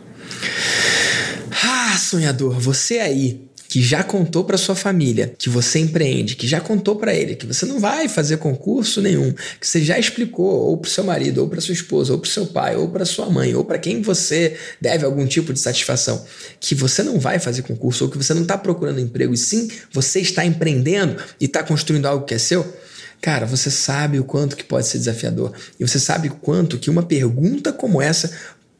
Ah, sonhador, você aí que já contou para sua família que você empreende, que já contou para ele que você não vai fazer concurso nenhum, que você já explicou ou para seu marido, ou para sua esposa, ou para seu pai, ou para sua mãe, ou para quem você deve algum tipo de satisfação, que você não vai fazer concurso ou que você não está procurando emprego e sim você está empreendendo e está construindo algo que é seu. Cara, você sabe o quanto que pode ser desafiador. E você sabe o quanto que uma pergunta como essa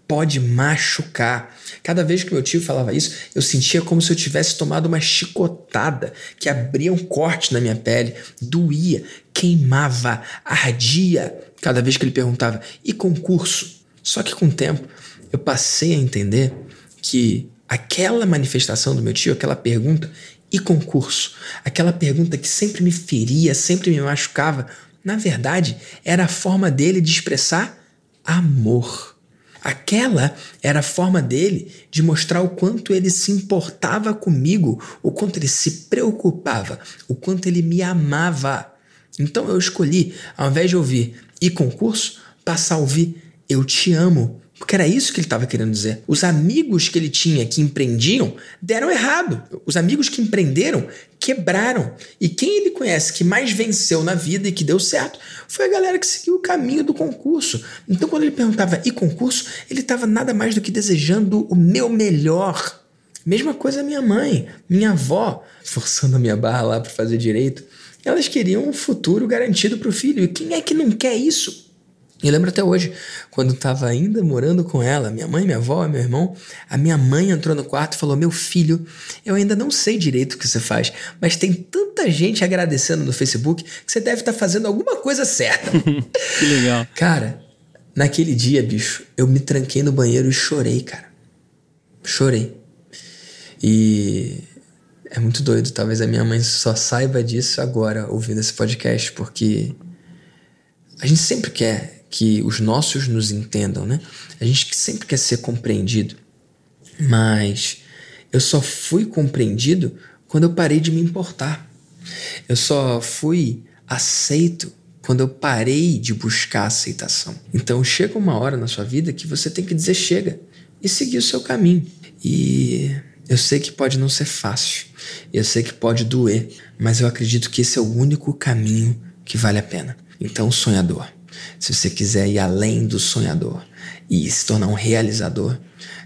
pode machucar. Cada vez que meu tio falava isso, eu sentia como se eu tivesse tomado uma chicotada que abria um corte na minha pele, doía, queimava, ardia. Cada vez que ele perguntava: "E concurso?" Só que com o tempo eu passei a entender que aquela manifestação do meu tio, aquela pergunta, e concurso? Aquela pergunta que sempre me feria, sempre me machucava, na verdade, era a forma dele de expressar amor. Aquela era a forma dele de mostrar o quanto ele se importava comigo, o quanto ele se preocupava, o quanto ele me amava. Então eu escolhi, ao invés de ouvir e concurso, passar a ouvir eu te amo. Porque era isso que ele estava querendo dizer. Os amigos que ele tinha que empreendiam deram errado. Os amigos que empreenderam quebraram. E quem ele conhece que mais venceu na vida e que deu certo foi a galera que seguiu o caminho do concurso. Então, quando ele perguntava e concurso, ele estava nada mais do que desejando o meu melhor. Mesma coisa minha mãe, minha avó, forçando a minha barra lá para fazer direito. Elas queriam um futuro garantido para o filho. E quem é que não quer isso? E eu lembro até hoje, quando estava ainda morando com ela, minha mãe, minha avó, meu irmão, a minha mãe entrou no quarto e falou: Meu filho, eu ainda não sei direito o que você faz, mas tem tanta gente agradecendo no Facebook que você deve estar tá fazendo alguma coisa certa. que legal. Cara, naquele dia, bicho, eu me tranquei no banheiro e chorei, cara. Chorei. E é muito doido. Talvez a minha mãe só saiba disso agora, ouvindo esse podcast, porque a gente sempre quer que os nossos nos entendam, né? A gente sempre quer ser compreendido, mas eu só fui compreendido quando eu parei de me importar. Eu só fui aceito quando eu parei de buscar aceitação. Então chega uma hora na sua vida que você tem que dizer chega e seguir o seu caminho. E eu sei que pode não ser fácil, eu sei que pode doer, mas eu acredito que esse é o único caminho que vale a pena. Então, sonhador, se você quiser ir além do sonhador e se tornar um realizador,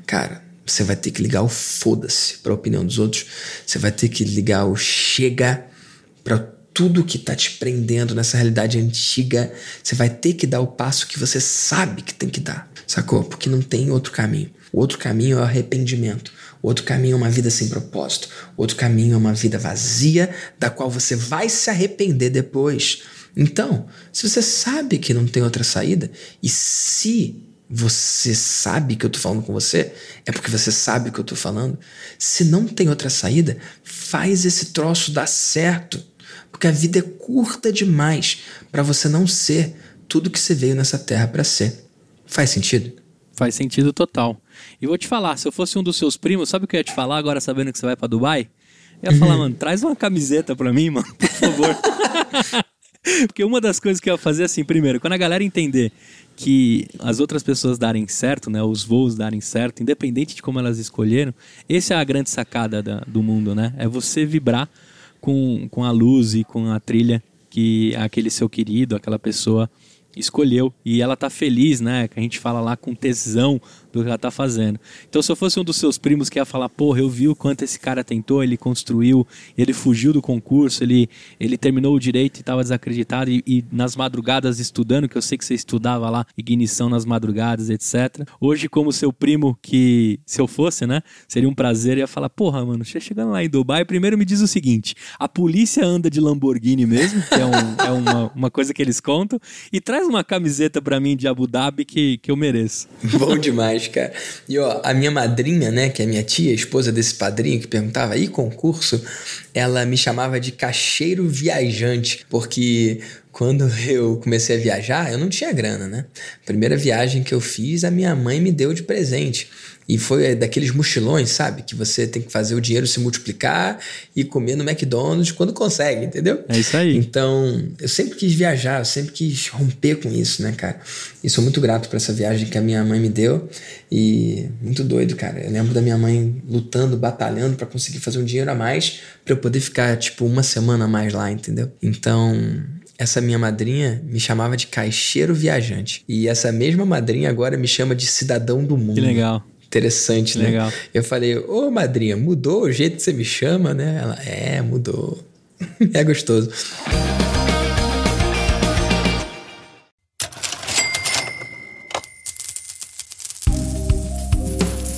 cara, você vai ter que ligar o foda-se para a opinião dos outros. Você vai ter que ligar o chega para tudo que tá te prendendo nessa realidade antiga. Você vai ter que dar o passo que você sabe que tem que dar, sacou? Porque não tem outro caminho. O outro caminho é o arrependimento. O outro caminho é uma vida sem propósito. O outro caminho é uma vida vazia, da qual você vai se arrepender depois. Então, se você sabe que não tem outra saída, e se você sabe que eu tô falando com você, é porque você sabe que eu tô falando. Se não tem outra saída, faz esse troço dar certo. Porque a vida é curta demais para você não ser tudo que você veio nessa terra para ser. Faz sentido? Faz sentido total. E vou te falar, se eu fosse um dos seus primos, sabe o que eu ia te falar agora sabendo que você vai para Dubai? Eu ia falar, uhum. mano, traz uma camiseta pra mim, mano, por favor. Porque uma das coisas que eu ia fazer assim, primeiro, quando a galera entender que as outras pessoas darem certo, né, os voos darem certo, independente de como elas escolheram, essa é a grande sacada da, do mundo, né? É você vibrar com, com a luz e com a trilha que aquele seu querido, aquela pessoa escolheu e ela tá feliz, né? Que a gente fala lá com tesão do que ela tá fazendo. Então, se eu fosse um dos seus primos que ia falar, porra, eu vi o quanto esse cara tentou, ele construiu, ele fugiu do concurso, ele, ele terminou o direito e estava desacreditado, e, e, nas madrugadas estudando, que eu sei que você estudava lá, ignição nas madrugadas, etc. Hoje, como seu primo, que se eu fosse, né, seria um prazer, ia falar, porra, mano, chegando lá em Dubai, primeiro me diz o seguinte: a polícia anda de Lamborghini mesmo, que é, um, é uma, uma coisa que eles contam, e traz uma camiseta para mim de Abu Dhabi que, que eu mereço. Bom demais demais, cara. E ó, a minha madrinha, né, que é minha tia, esposa desse padrinho que perguntava, e concurso? Ela me chamava de cacheiro viajante, porque quando eu comecei a viajar, eu não tinha grana, né? Primeira viagem que eu fiz, a minha mãe me deu de presente. E foi daqueles mochilões, sabe? Que você tem que fazer o dinheiro se multiplicar e comer no McDonald's quando consegue, entendeu? É isso aí. Então, eu sempre quis viajar, eu sempre quis romper com isso, né, cara? E sou muito grato por essa viagem que a minha mãe me deu. E muito doido, cara. Eu lembro da minha mãe lutando, batalhando para conseguir fazer um dinheiro a mais para eu poder ficar, tipo, uma semana a mais lá, entendeu? Então, essa minha madrinha me chamava de caixeiro viajante. E essa mesma madrinha agora me chama de cidadão do mundo. Que legal. Interessante, né? Legal. Eu falei, ô madrinha, mudou o jeito que você me chama, né? Ela, é, mudou. é gostoso.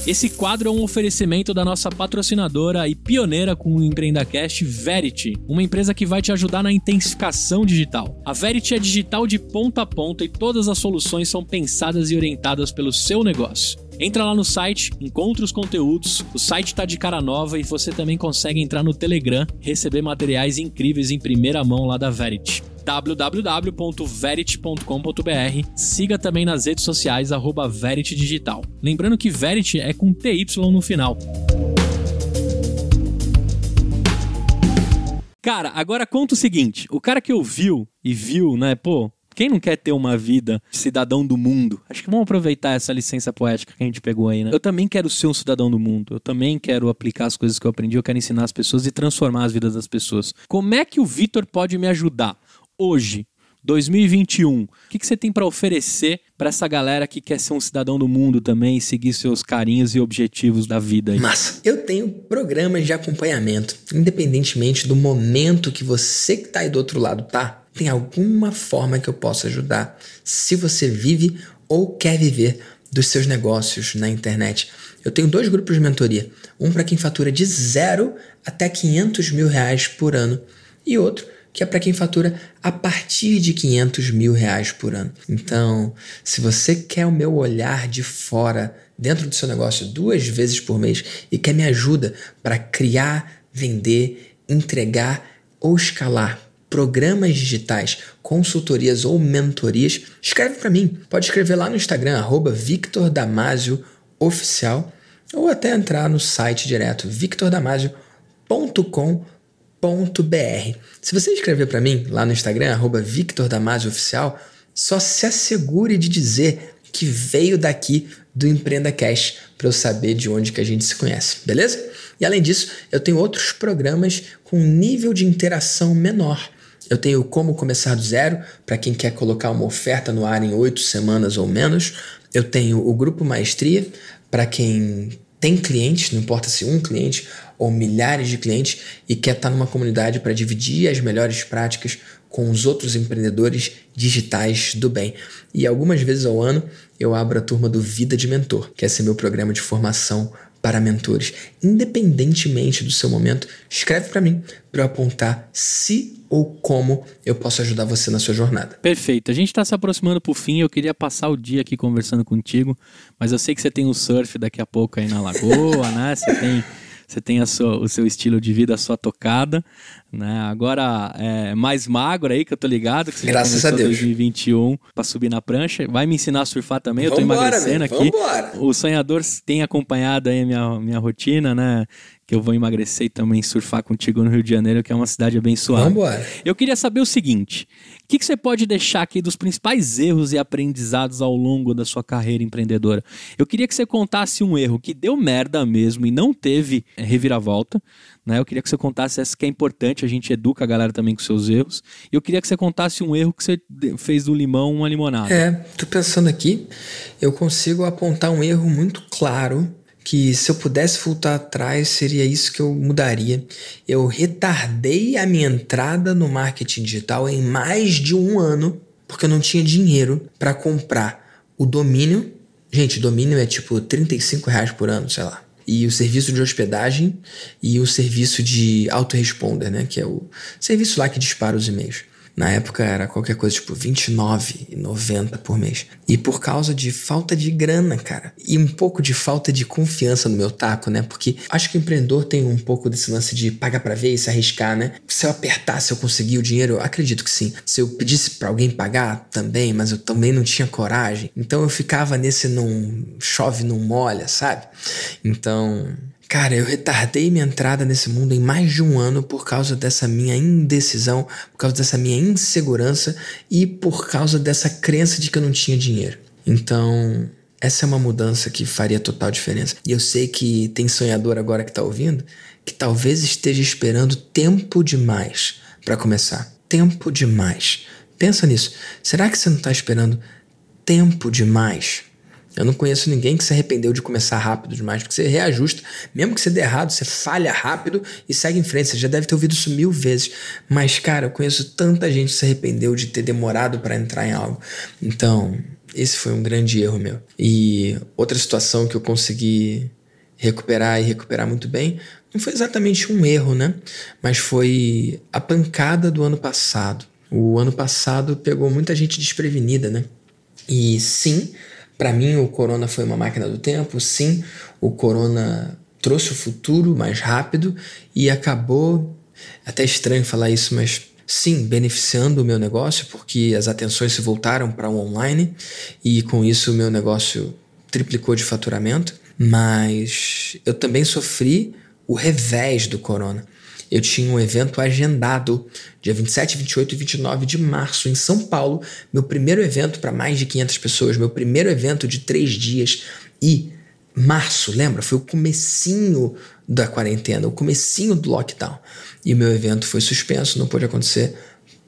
Esse quadro é um oferecimento da nossa patrocinadora e pioneira com o EmpreendaCast, Verity, uma empresa que vai te ajudar na intensificação digital. A Verity é digital de ponta a ponta e todas as soluções são pensadas e orientadas pelo seu negócio. Entra lá no site, encontre os conteúdos. O site tá de cara nova e você também consegue entrar no Telegram, receber materiais incríveis em primeira mão lá da Verity www.verity.com.br. Siga também nas redes sociais arroba Verity Digital. Lembrando que Verity é com TY no final. Cara, agora conta o seguinte: o cara que ouviu e viu, né, pô, quem não quer ter uma vida de cidadão do mundo? Acho que vamos aproveitar essa licença poética que a gente pegou aí, né? Eu também quero ser um cidadão do mundo. Eu também quero aplicar as coisas que eu aprendi. Eu quero ensinar as pessoas e transformar as vidas das pessoas. Como é que o Vitor pode me ajudar hoje? 2021, o que, que você tem para oferecer para essa galera que quer ser um cidadão do mundo também e seguir seus carinhos e objetivos da vida? Aí? Massa! Eu tenho programas de acompanhamento, independentemente do momento que você que está aí do outro lado tá. Tem alguma forma que eu possa ajudar se você vive ou quer viver dos seus negócios na internet. Eu tenho dois grupos de mentoria. Um para quem fatura de zero até 500 mil reais por ano e outro que é para quem fatura a partir de 500 mil reais por ano. Então, se você quer o meu olhar de fora dentro do seu negócio duas vezes por mês e quer me ajuda para criar, vender, entregar ou escalar programas digitais, consultorias ou mentorias, escreve para mim. Pode escrever lá no Instagram, arroba Victor Damasio Oficial, ou até entrar no site direto, victordamasio.com.br br. Se você escrever para mim lá no Instagram, arroba Victor Damasio Oficial, só se assegure de dizer que veio daqui do Empreenda Cash para eu saber de onde que a gente se conhece, beleza? E além disso, eu tenho outros programas com nível de interação menor. Eu tenho Como Começar do Zero, para quem quer colocar uma oferta no ar em oito semanas ou menos. Eu tenho o Grupo Maestria, para quem tem clientes, não importa se um cliente ou milhares de clientes e quer estar numa comunidade para dividir as melhores práticas com os outros empreendedores digitais do bem. E algumas vezes ao ano eu abro a turma do Vida de Mentor, que é esse meu programa de formação para mentores. Independentemente do seu momento, escreve para mim para apontar se ou como eu posso ajudar você na sua jornada. Perfeito. A gente está se aproximando para o fim. Eu queria passar o dia aqui conversando contigo, mas eu sei que você tem o um surf daqui a pouco aí na lagoa, né? Você tem você tem sua, o seu estilo de vida, a sua tocada, né? Agora é mais magro aí, que eu tô ligado, que você Graças a Deus. 2021 para subir na prancha. Vai me ensinar a surfar também, eu tô emagrecendo aqui. Vambora. O sonhador tem acompanhado aí a minha, minha rotina, né? Que eu vou emagrecer e também surfar contigo no Rio de Janeiro, que é uma cidade abençoada. Vamos embora. Eu queria saber o seguinte: o que, que, você pode deixar aqui dos principais erros e aprendizados ao longo da sua carreira empreendedora? Eu queria que você contasse um erro que deu merda mesmo e não teve é, reviravolta. Né? Eu queria que você contasse essa que é importante, a gente educa a galera também com seus erros. E eu queria que você contasse um erro que você fez do limão uma limonada. É, tô pensando aqui, eu consigo apontar um erro muito claro que se eu pudesse voltar atrás, seria isso que eu mudaria. Eu retardei a minha entrada no marketing digital em mais de um ano, porque eu não tinha dinheiro para comprar o domínio. Gente, domínio é tipo 35 reais por ano, sei lá. E o serviço de hospedagem e o serviço de autoresponder, né? Que é o serviço lá que dispara os e-mails. Na época era qualquer coisa tipo R$29,90 por mês. E por causa de falta de grana, cara. E um pouco de falta de confiança no meu taco, né? Porque acho que o empreendedor tem um pouco desse lance de pagar para ver e se arriscar, né? Se eu apertar, se eu conseguir o dinheiro, eu acredito que sim. Se eu pedisse para alguém pagar, também, mas eu também não tinha coragem. Então eu ficava nesse não chove, não molha, sabe? Então Cara, eu retardei minha entrada nesse mundo em mais de um ano por causa dessa minha indecisão, por causa dessa minha insegurança e por causa dessa crença de que eu não tinha dinheiro. Então, essa é uma mudança que faria total diferença. E eu sei que tem sonhador agora que tá ouvindo que talvez esteja esperando tempo demais para começar. Tempo demais. Pensa nisso. Será que você não está esperando tempo demais? Eu não conheço ninguém que se arrependeu de começar rápido demais, porque você reajusta. Mesmo que você dê errado, você falha rápido e segue em frente. Você já deve ter ouvido isso mil vezes. Mas, cara, eu conheço tanta gente que se arrependeu de ter demorado para entrar em algo. Então, esse foi um grande erro meu. E outra situação que eu consegui recuperar e recuperar muito bem, não foi exatamente um erro, né? Mas foi a pancada do ano passado. O ano passado pegou muita gente desprevenida, né? E sim, Para mim, o Corona foi uma máquina do tempo. Sim, o Corona trouxe o futuro mais rápido e acabou. Até estranho falar isso, mas sim, beneficiando o meu negócio, porque as atenções se voltaram para o online e com isso o meu negócio triplicou de faturamento. Mas eu também sofri o revés do corona. Eu tinha um evento agendado dia 27, 28 e 29 de março em São Paulo, meu primeiro evento para mais de 500 pessoas, meu primeiro evento de três dias e março, lembra? Foi o comecinho da quarentena, o comecinho do lockdown. E meu evento foi suspenso, não pôde acontecer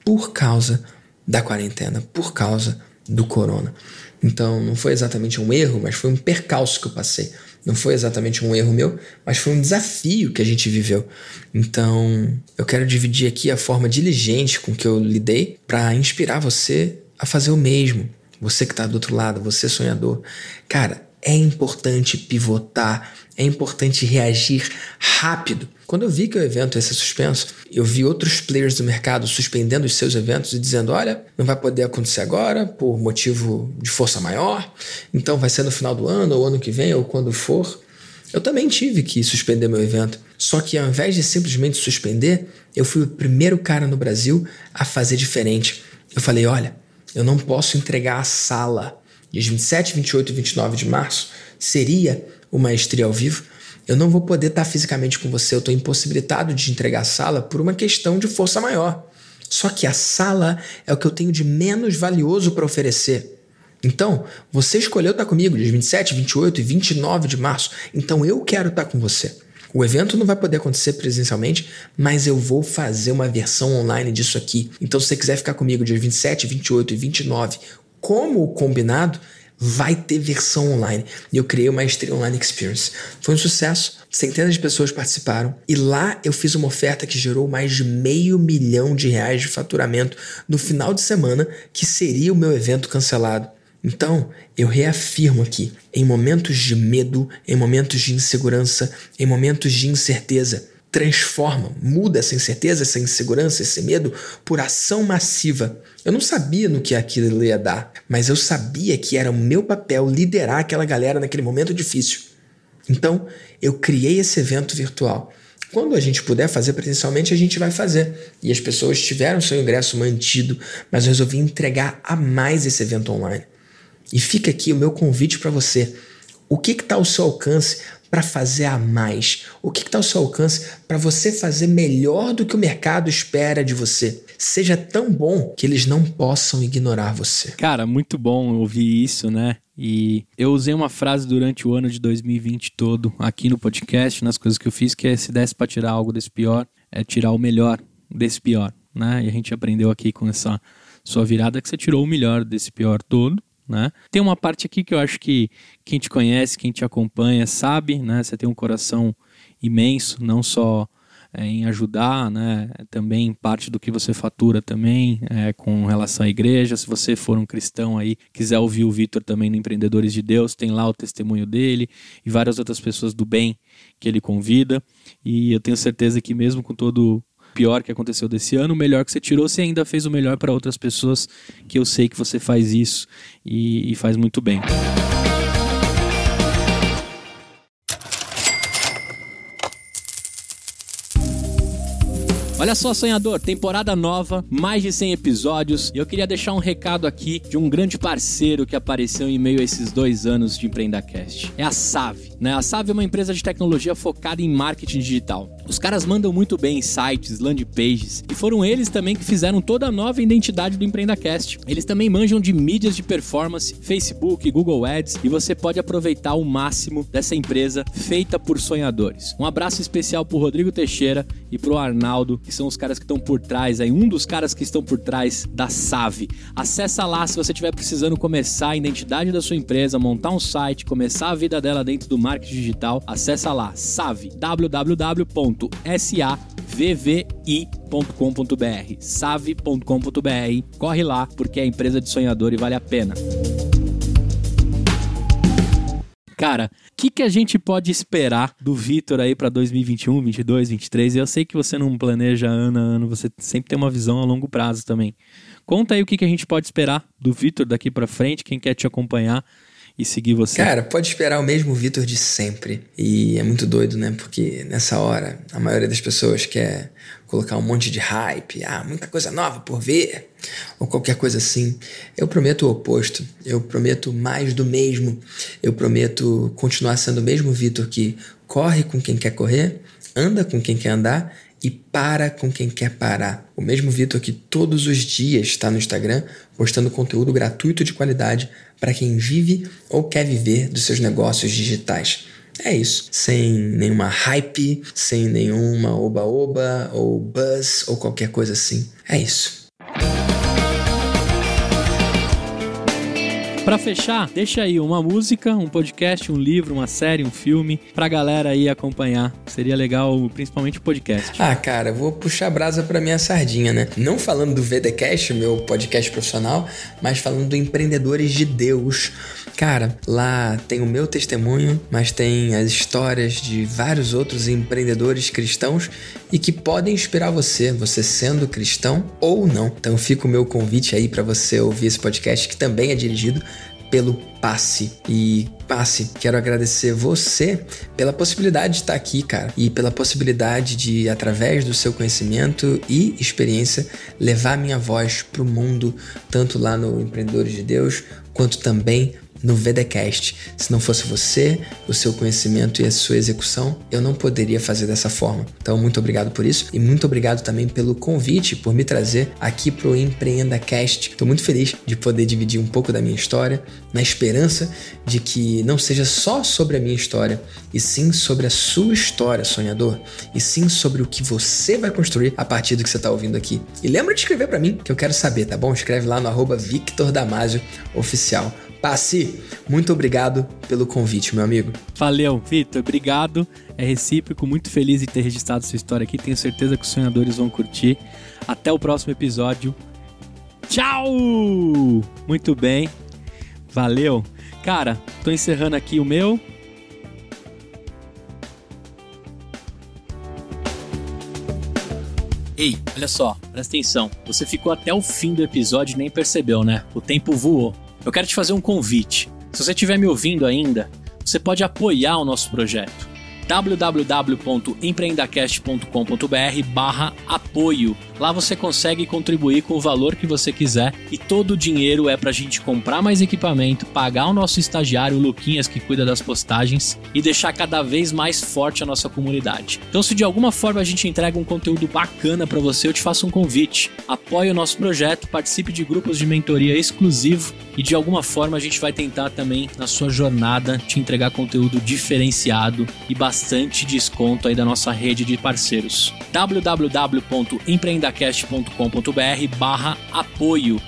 por causa da quarentena, por causa do corona. Então não foi exatamente um erro, mas foi um percalço que eu passei. Não foi exatamente um erro meu, mas foi um desafio que a gente viveu. Então, eu quero dividir aqui a forma diligente com que eu lidei para inspirar você a fazer o mesmo. Você que está do outro lado, você sonhador. Cara, é importante pivotar, é importante reagir rápido. Quando eu vi que o evento ia ser suspenso, eu vi outros players do mercado suspendendo os seus eventos e dizendo: olha, não vai poder acontecer agora por motivo de força maior, então vai ser no final do ano, ou ano que vem, ou quando for. Eu também tive que suspender meu evento. Só que ao invés de simplesmente suspender, eu fui o primeiro cara no Brasil a fazer diferente. Eu falei: olha, eu não posso entregar a sala dias 27, 28 e 29 de março, seria o Maestria ao vivo. Eu não vou poder estar fisicamente com você, eu estou impossibilitado de entregar a sala por uma questão de força maior. Só que a sala é o que eu tenho de menos valioso para oferecer. Então, você escolheu estar comigo dias 27, 28 e 29 de março. Então eu quero estar com você. O evento não vai poder acontecer presencialmente, mas eu vou fazer uma versão online disso aqui. Então, se você quiser ficar comigo dias 27, 28 e 29 como combinado, vai ter versão online. E eu criei o Maestria Online Experience. Foi um sucesso, centenas de pessoas participaram e lá eu fiz uma oferta que gerou mais de meio milhão de reais de faturamento no final de semana, que seria o meu evento cancelado. Então, eu reafirmo aqui: em momentos de medo, em momentos de insegurança, em momentos de incerteza, transforma, muda essa incerteza, essa insegurança, esse medo por ação massiva. Eu não sabia no que aquilo ia dar, mas eu sabia que era o meu papel liderar aquela galera naquele momento difícil. Então, eu criei esse evento virtual. Quando a gente puder fazer presencialmente, a gente vai fazer. E as pessoas tiveram seu ingresso mantido, mas eu resolvi entregar a mais esse evento online. E fica aqui o meu convite para você. O que está ao seu alcance para fazer a mais? O que está ao seu alcance para você fazer melhor do que o mercado espera de você? Seja tão bom que eles não possam ignorar você. Cara, muito bom ouvir isso, né? E eu usei uma frase durante o ano de 2020 todo aqui no podcast, nas coisas que eu fiz, que é se desse para tirar algo desse pior, é tirar o melhor desse pior, né? E a gente aprendeu aqui com essa sua virada que você tirou o melhor desse pior todo né? Tem uma parte aqui que eu acho que quem te conhece, quem te acompanha, sabe, né? Você tem um coração imenso, não só é, em ajudar, né? Também parte do que você fatura também é, com relação à igreja. Se você for um cristão aí, quiser ouvir o Vitor também no Empreendedores de Deus, tem lá o testemunho dele e várias outras pessoas do bem que ele convida. E eu tenho certeza que mesmo com todo pior que aconteceu desse ano, o melhor que você tirou, você ainda fez o melhor para outras pessoas, que eu sei que você faz isso e, e faz muito bem. Olha só, sonhador, temporada nova, mais de 100 episódios. E eu queria deixar um recado aqui de um grande parceiro que apareceu em meio a esses dois anos de EmpreendaCast. É a Save. Né? A Save é uma empresa de tecnologia focada em marketing digital. Os caras mandam muito bem em sites, landing pages, e foram eles também que fizeram toda a nova identidade do EmpreendaCast. Eles também manjam de mídias de performance, Facebook, Google Ads, e você pode aproveitar o máximo dessa empresa feita por sonhadores. Um abraço especial pro Rodrigo Teixeira e pro Arnaldo, que são os caras que estão por trás aí, um dos caras que estão por trás da Save. Acessa lá se você estiver precisando começar a identidade da sua empresa, montar um site, começar a vida dela dentro do marketing digital. Acessa lá, Save, www.savvi.com.br, save.com.br. Corre lá porque é empresa de sonhador e vale a pena. Cara, o que, que a gente pode esperar do Vitor aí para 2021, 22, 23? Eu sei que você não planeja ano a ano, você sempre tem uma visão a longo prazo também. Conta aí o que, que a gente pode esperar do Vitor daqui para frente, quem quer te acompanhar e seguir você? Cara, pode esperar o mesmo Vitor de sempre. E é muito doido, né? Porque nessa hora, a maioria das pessoas quer colocar um monte de hype, ah, muita coisa nova por ver, ou qualquer coisa assim. Eu prometo o oposto. Eu prometo mais do mesmo. Eu prometo continuar sendo o mesmo Vitor que corre com quem quer correr, anda com quem quer andar e para com quem quer parar. O mesmo Vitor que todos os dias está no Instagram postando conteúdo gratuito de qualidade para quem vive ou quer viver dos seus negócios digitais. É isso. Sem nenhuma hype, sem nenhuma oba-oba ou buzz ou qualquer coisa assim. É isso. Para fechar, deixa aí uma música, um podcast, um livro, uma série, um filme pra galera aí acompanhar. Seria legal, principalmente o podcast. Ah, cara, vou puxar a brasa pra minha sardinha, né? Não falando do VDcast, meu podcast profissional, mas falando do Empreendedores de Deus. Cara, lá tem o meu testemunho, mas tem as histórias de vários outros empreendedores cristãos e que podem inspirar você, você sendo cristão ou não. Então fica o meu convite aí para você ouvir esse podcast que também é dirigido pelo Passe. E Passe, quero agradecer você pela possibilidade de estar aqui, cara, e pela possibilidade de, através do seu conhecimento e experiência, levar minha voz para o mundo, tanto lá no Empreendedores de Deus, quanto também no VDcast. Se não fosse você, o seu conhecimento e a sua execução, eu não poderia fazer dessa forma. Então, muito obrigado por isso e muito obrigado também pelo convite, por me trazer aqui para o EmpreendaCast. Estou muito feliz de poder dividir um pouco da minha história, na esperança de que não seja só sobre a minha história, e sim sobre a sua história, sonhador, e sim sobre o que você vai construir a partir do que você está ouvindo aqui. E lembra de escrever para mim, que eu quero saber, tá bom? Escreve lá no arroba Victor Damasio Oficial. Passi, muito obrigado pelo convite, meu amigo. Valeu, Vitor, obrigado. É recíproco, muito feliz em ter registrado sua história aqui. Tenho certeza que os sonhadores vão curtir. Até o próximo episódio. Tchau! Muito bem. Valeu. Cara, tô encerrando aqui o meu. Ei, olha só, presta atenção. Você ficou até o fim do episódio e nem percebeu, né? O tempo voou. Eu quero te fazer um convite. Se você estiver me ouvindo ainda, você pode apoiar o nosso projeto www.empreendacast.com.br barra apoio. Lá você consegue contribuir com o valor que você quiser e todo o dinheiro é para a gente comprar mais equipamento, pagar o nosso estagiário o Luquinhas que cuida das postagens e deixar cada vez mais forte a nossa comunidade. Então se de alguma forma a gente entrega um conteúdo bacana para você, eu te faço um convite. Apoie o nosso projeto, participe de grupos de mentoria exclusivo e de alguma forma a gente vai tentar também na sua jornada te entregar conteúdo diferenciado e bastante desconto aí da nossa rede de parceiros. www.empreendacast.com.br barra apoio